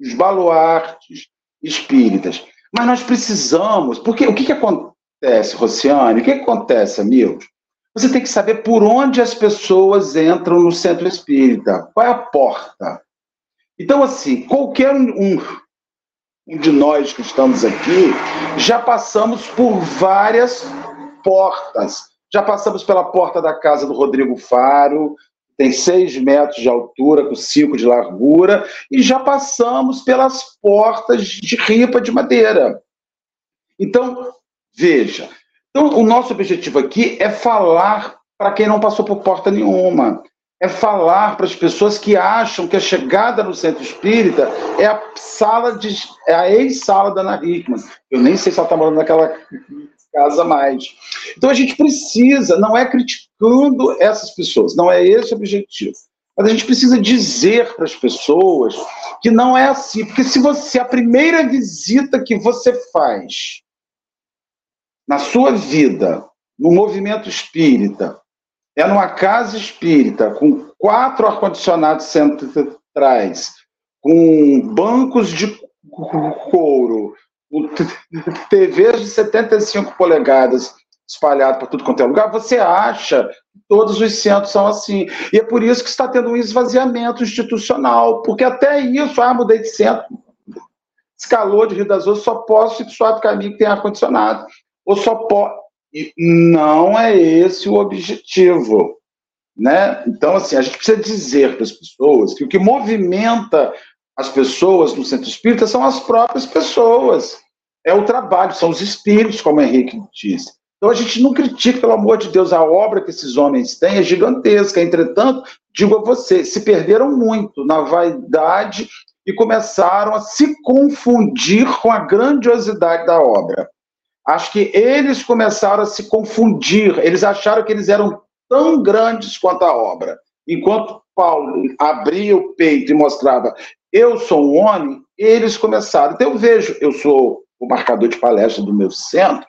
os baluartes espíritas. Mas nós precisamos. Porque o que, que acontece, Rociane? O que, que acontece, amigos? Você tem que saber por onde as pessoas entram no centro espírita. Qual é a porta? Então, assim, qualquer um, um de nós que estamos aqui já passamos por várias portas. Já passamos pela porta da casa do Rodrigo Faro, tem seis metros de altura, com cinco de largura, e já passamos pelas portas de ripa de madeira. Então, veja, então, o nosso objetivo aqui é falar para quem não passou por porta nenhuma. É falar para as pessoas que acham que a chegada no centro espírita é a sala de. é a ex-sala da Ana Hickman. Eu nem sei se ela está morando naquela casa mais. Então a gente precisa, não é criticando essas pessoas, não é esse o objetivo. Mas a gente precisa dizer para as pessoas que não é assim. Porque se você, a primeira visita que você faz na sua vida, no movimento espírita, é numa casa espírita, com quatro ar-condicionados centrais, com bancos de couro, TVs de 75 polegadas espalhados para tudo quanto é lugar, você acha que todos os centros são assim. E é por isso que está tendo um esvaziamento institucional, porque até isso, ah, mudei de centro, escalou de Rio das Ostras, só posso ir o caminho que tem ar-condicionado ou só pode. Não é esse o objetivo. Né? Então, assim, a gente precisa dizer para as pessoas que o que movimenta as pessoas no centro espírita são as próprias pessoas. É o trabalho, são os espíritos, como o Henrique disse. Então a gente não critica, pelo amor de Deus, a obra que esses homens têm é gigantesca. Entretanto, digo a você, se perderam muito na vaidade e começaram a se confundir com a grandiosidade da obra. Acho que eles começaram a se confundir, eles acharam que eles eram tão grandes quanto a obra. Enquanto Paulo abria o peito e mostrava, eu sou um homem, eles começaram. Então eu vejo, eu sou o marcador de palestra do meu centro,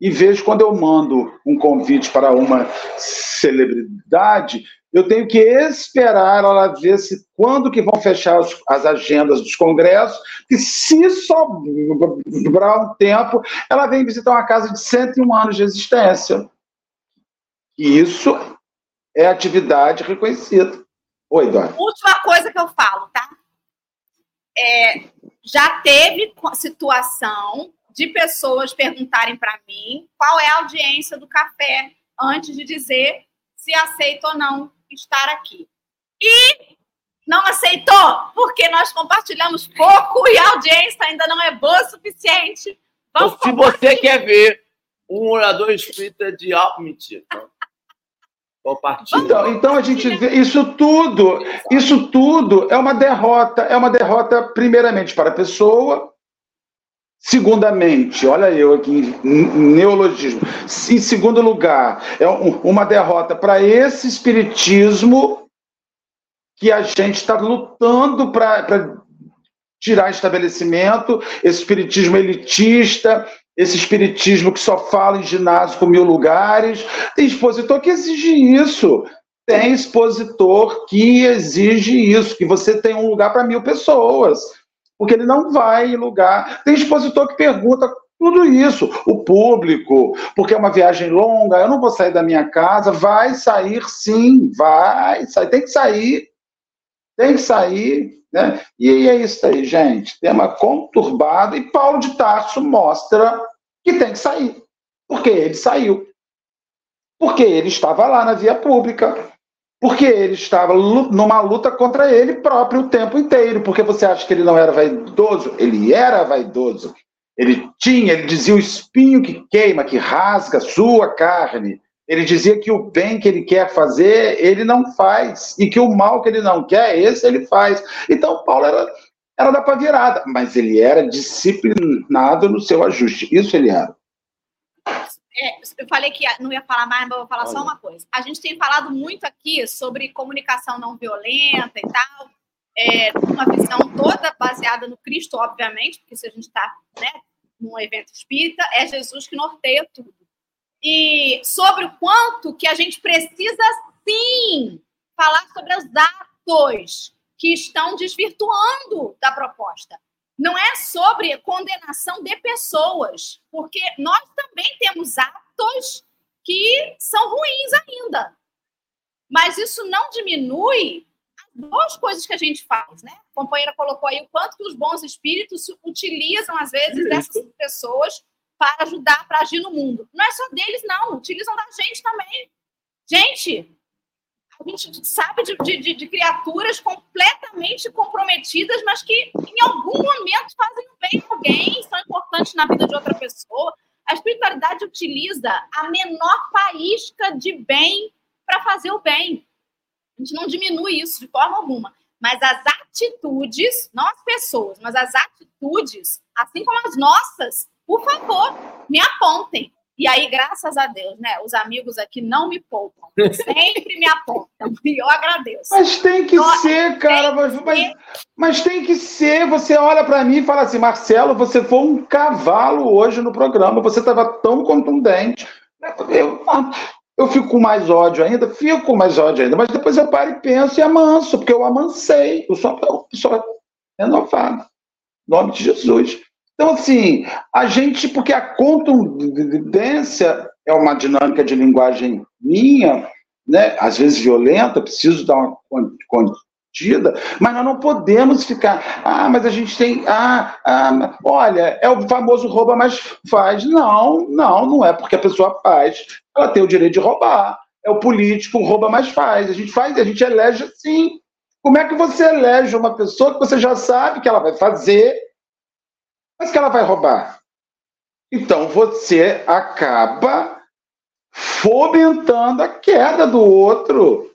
e vejo quando eu mando um convite para uma celebridade, eu tenho que esperar ela ver se quando que vão fechar as, as agendas dos congressos, e se sobrar um tempo, ela vem visitar uma casa de 101 anos de existência. E isso é atividade reconhecida. Oi, Dora. Última coisa que eu falo, tá? É, já teve situação de pessoas perguntarem para mim qual é a audiência do café antes de dizer se aceita ou não estar aqui. E não aceitou, porque nós compartilhamos pouco e a audiência ainda não é boa o suficiente. Vamos então, se você quer ver um orador espírita de alto mentira. Então, então, então a gente vê isso tudo, isso tudo é uma derrota, é uma derrota primeiramente para a pessoa, Segundamente, olha eu aqui, neologismo. Em segundo lugar, é uma derrota para esse espiritismo que a gente está lutando para tirar estabelecimento, esse espiritismo elitista, esse espiritismo que só fala em ginásio com mil lugares. Tem expositor que exige isso. Tem expositor que exige isso, que você tem um lugar para mil pessoas porque ele não vai em lugar. Tem expositor que pergunta tudo isso. O público, porque é uma viagem longa, eu não vou sair da minha casa. Vai sair sim, vai sair. Tem que sair. Tem que sair. Né? E é isso aí, gente. Tema conturbado. E Paulo de Tarso mostra que tem que sair. Porque ele saiu. Porque ele estava lá na via pública porque ele estava numa luta contra ele próprio o tempo inteiro. Porque você acha que ele não era vaidoso? Ele era vaidoso. Ele tinha, ele dizia o espinho que queima, que rasga sua carne. Ele dizia que o bem que ele quer fazer, ele não faz. E que o mal que ele não quer, esse ele faz. Então, Paulo era, era da pá virada, mas ele era disciplinado no seu ajuste. Isso ele era. é, eu falei que não ia falar mais, mas vou falar Olha. só uma coisa. A gente tem falado muito aqui sobre comunicação não violenta e tal, é, uma visão toda baseada no Cristo, obviamente, porque se a gente está né, num evento espírita, é Jesus que norteia tudo. E sobre o quanto que a gente precisa, sim, falar sobre os atos que estão desvirtuando da proposta não é sobre condenação de pessoas, porque nós também temos atos que são ruins ainda. Mas isso não diminui as boas coisas que a gente faz, né? A companheira colocou aí o quanto que os bons espíritos utilizam, às vezes, dessas pessoas para ajudar, para agir no mundo. Não é só deles, não. Utilizam da gente também. Gente, a gente sabe de, de, de, criaturas completamente comprometidas, mas que em algum momento fazem o bem a alguém, são importantes na vida de outra pessoa. A espiritualidade utiliza a menor faísca de bem para fazer o bem. A gente não diminui isso de forma alguma. Mas as atitudes, não as pessoas, mas as atitudes, assim como as nossas, por favor, me apontem. E aí, graças a Deus, né? Os amigos aqui não me poupam. Sempre me apontam. E eu agradeço. Mas tem que Nossa, ser, cara. Mas, mas, mas, tem que ser. Você olha para mim e fala assim, Marcelo, você foi um cavalo hoje no programa. Você estava tão contundente. Eu, eu fico com mais ódio ainda, fico com mais ódio ainda. Mas depois eu paro e penso e amanso, porque eu amansei. Eu sou uma pessoa renovada. Em nome de Jesus. Então, assim, a gente, porque a contundência é uma dinâmica de linguagem minha, né? às vezes violenta, preciso dar uma contida, mas nós não podemos ficar, ah, mas a gente tem, ah, ah, olha, é o famoso rouba, mas faz. Não, não, não é porque a pessoa faz, ela tem o direito de roubar. É o político, rouba, mas faz. A gente faz, a gente elege assim. Como é que você elege uma pessoa que você já sabe que ela vai fazer mas que ela vai roubar. Então você acaba fomentando a queda do outro.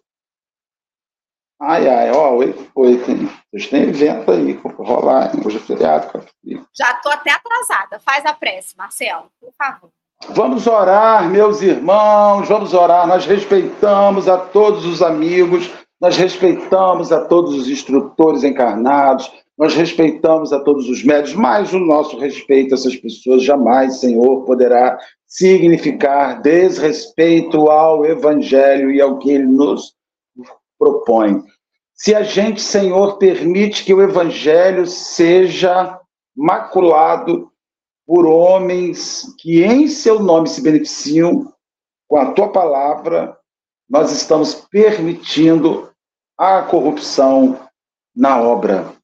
Ai, ai, ó, oito, oito, hein? Vocês têm evento aí, rolar, hoje é feriado. Já estou até atrasada. Faz a prece, Marcelo, por favor. Vamos orar, meus irmãos, vamos orar. Nós respeitamos a todos os amigos, nós respeitamos a todos os instrutores encarnados, nós respeitamos a todos os médios, mas o nosso respeito a essas pessoas jamais, Senhor, poderá significar desrespeito ao Evangelho e ao que ele nos propõe. Se a gente, Senhor, permite que o Evangelho seja maculado por homens que em seu nome se beneficiam com a tua palavra, nós estamos permitindo a corrupção na obra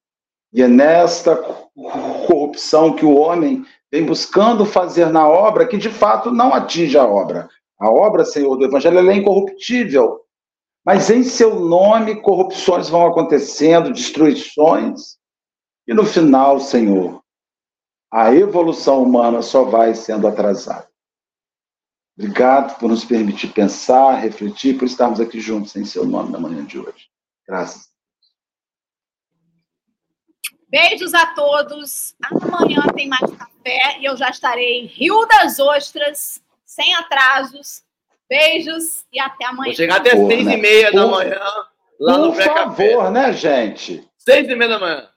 e é nesta corrupção que o homem vem buscando fazer na obra que de fato não atinge a obra. A obra, Senhor, do Evangelho é incorruptível. Mas em seu nome, corrupções vão acontecendo, destruições, e no final, Senhor, a evolução humana só vai sendo atrasada. Obrigado por nos permitir pensar, refletir, por estarmos aqui juntos em seu nome na manhã de hoje. Graças. Beijos a todos. Amanhã tem mais café e eu já estarei em Rio das Ostras, sem atrasos. Beijos e até amanhã. Vou chegar até Por, seis né? e meia da manhã lá no Pré Café. Por favor, né, gente? Seis e meia da manhã.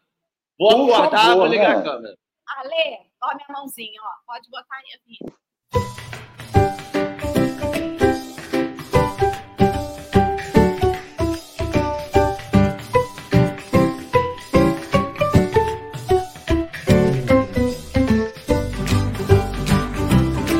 Vou Por acordar, favor, vou ligar né? a câmera. Ale, ó minha mãozinha, ó. Pode botar aí a minha.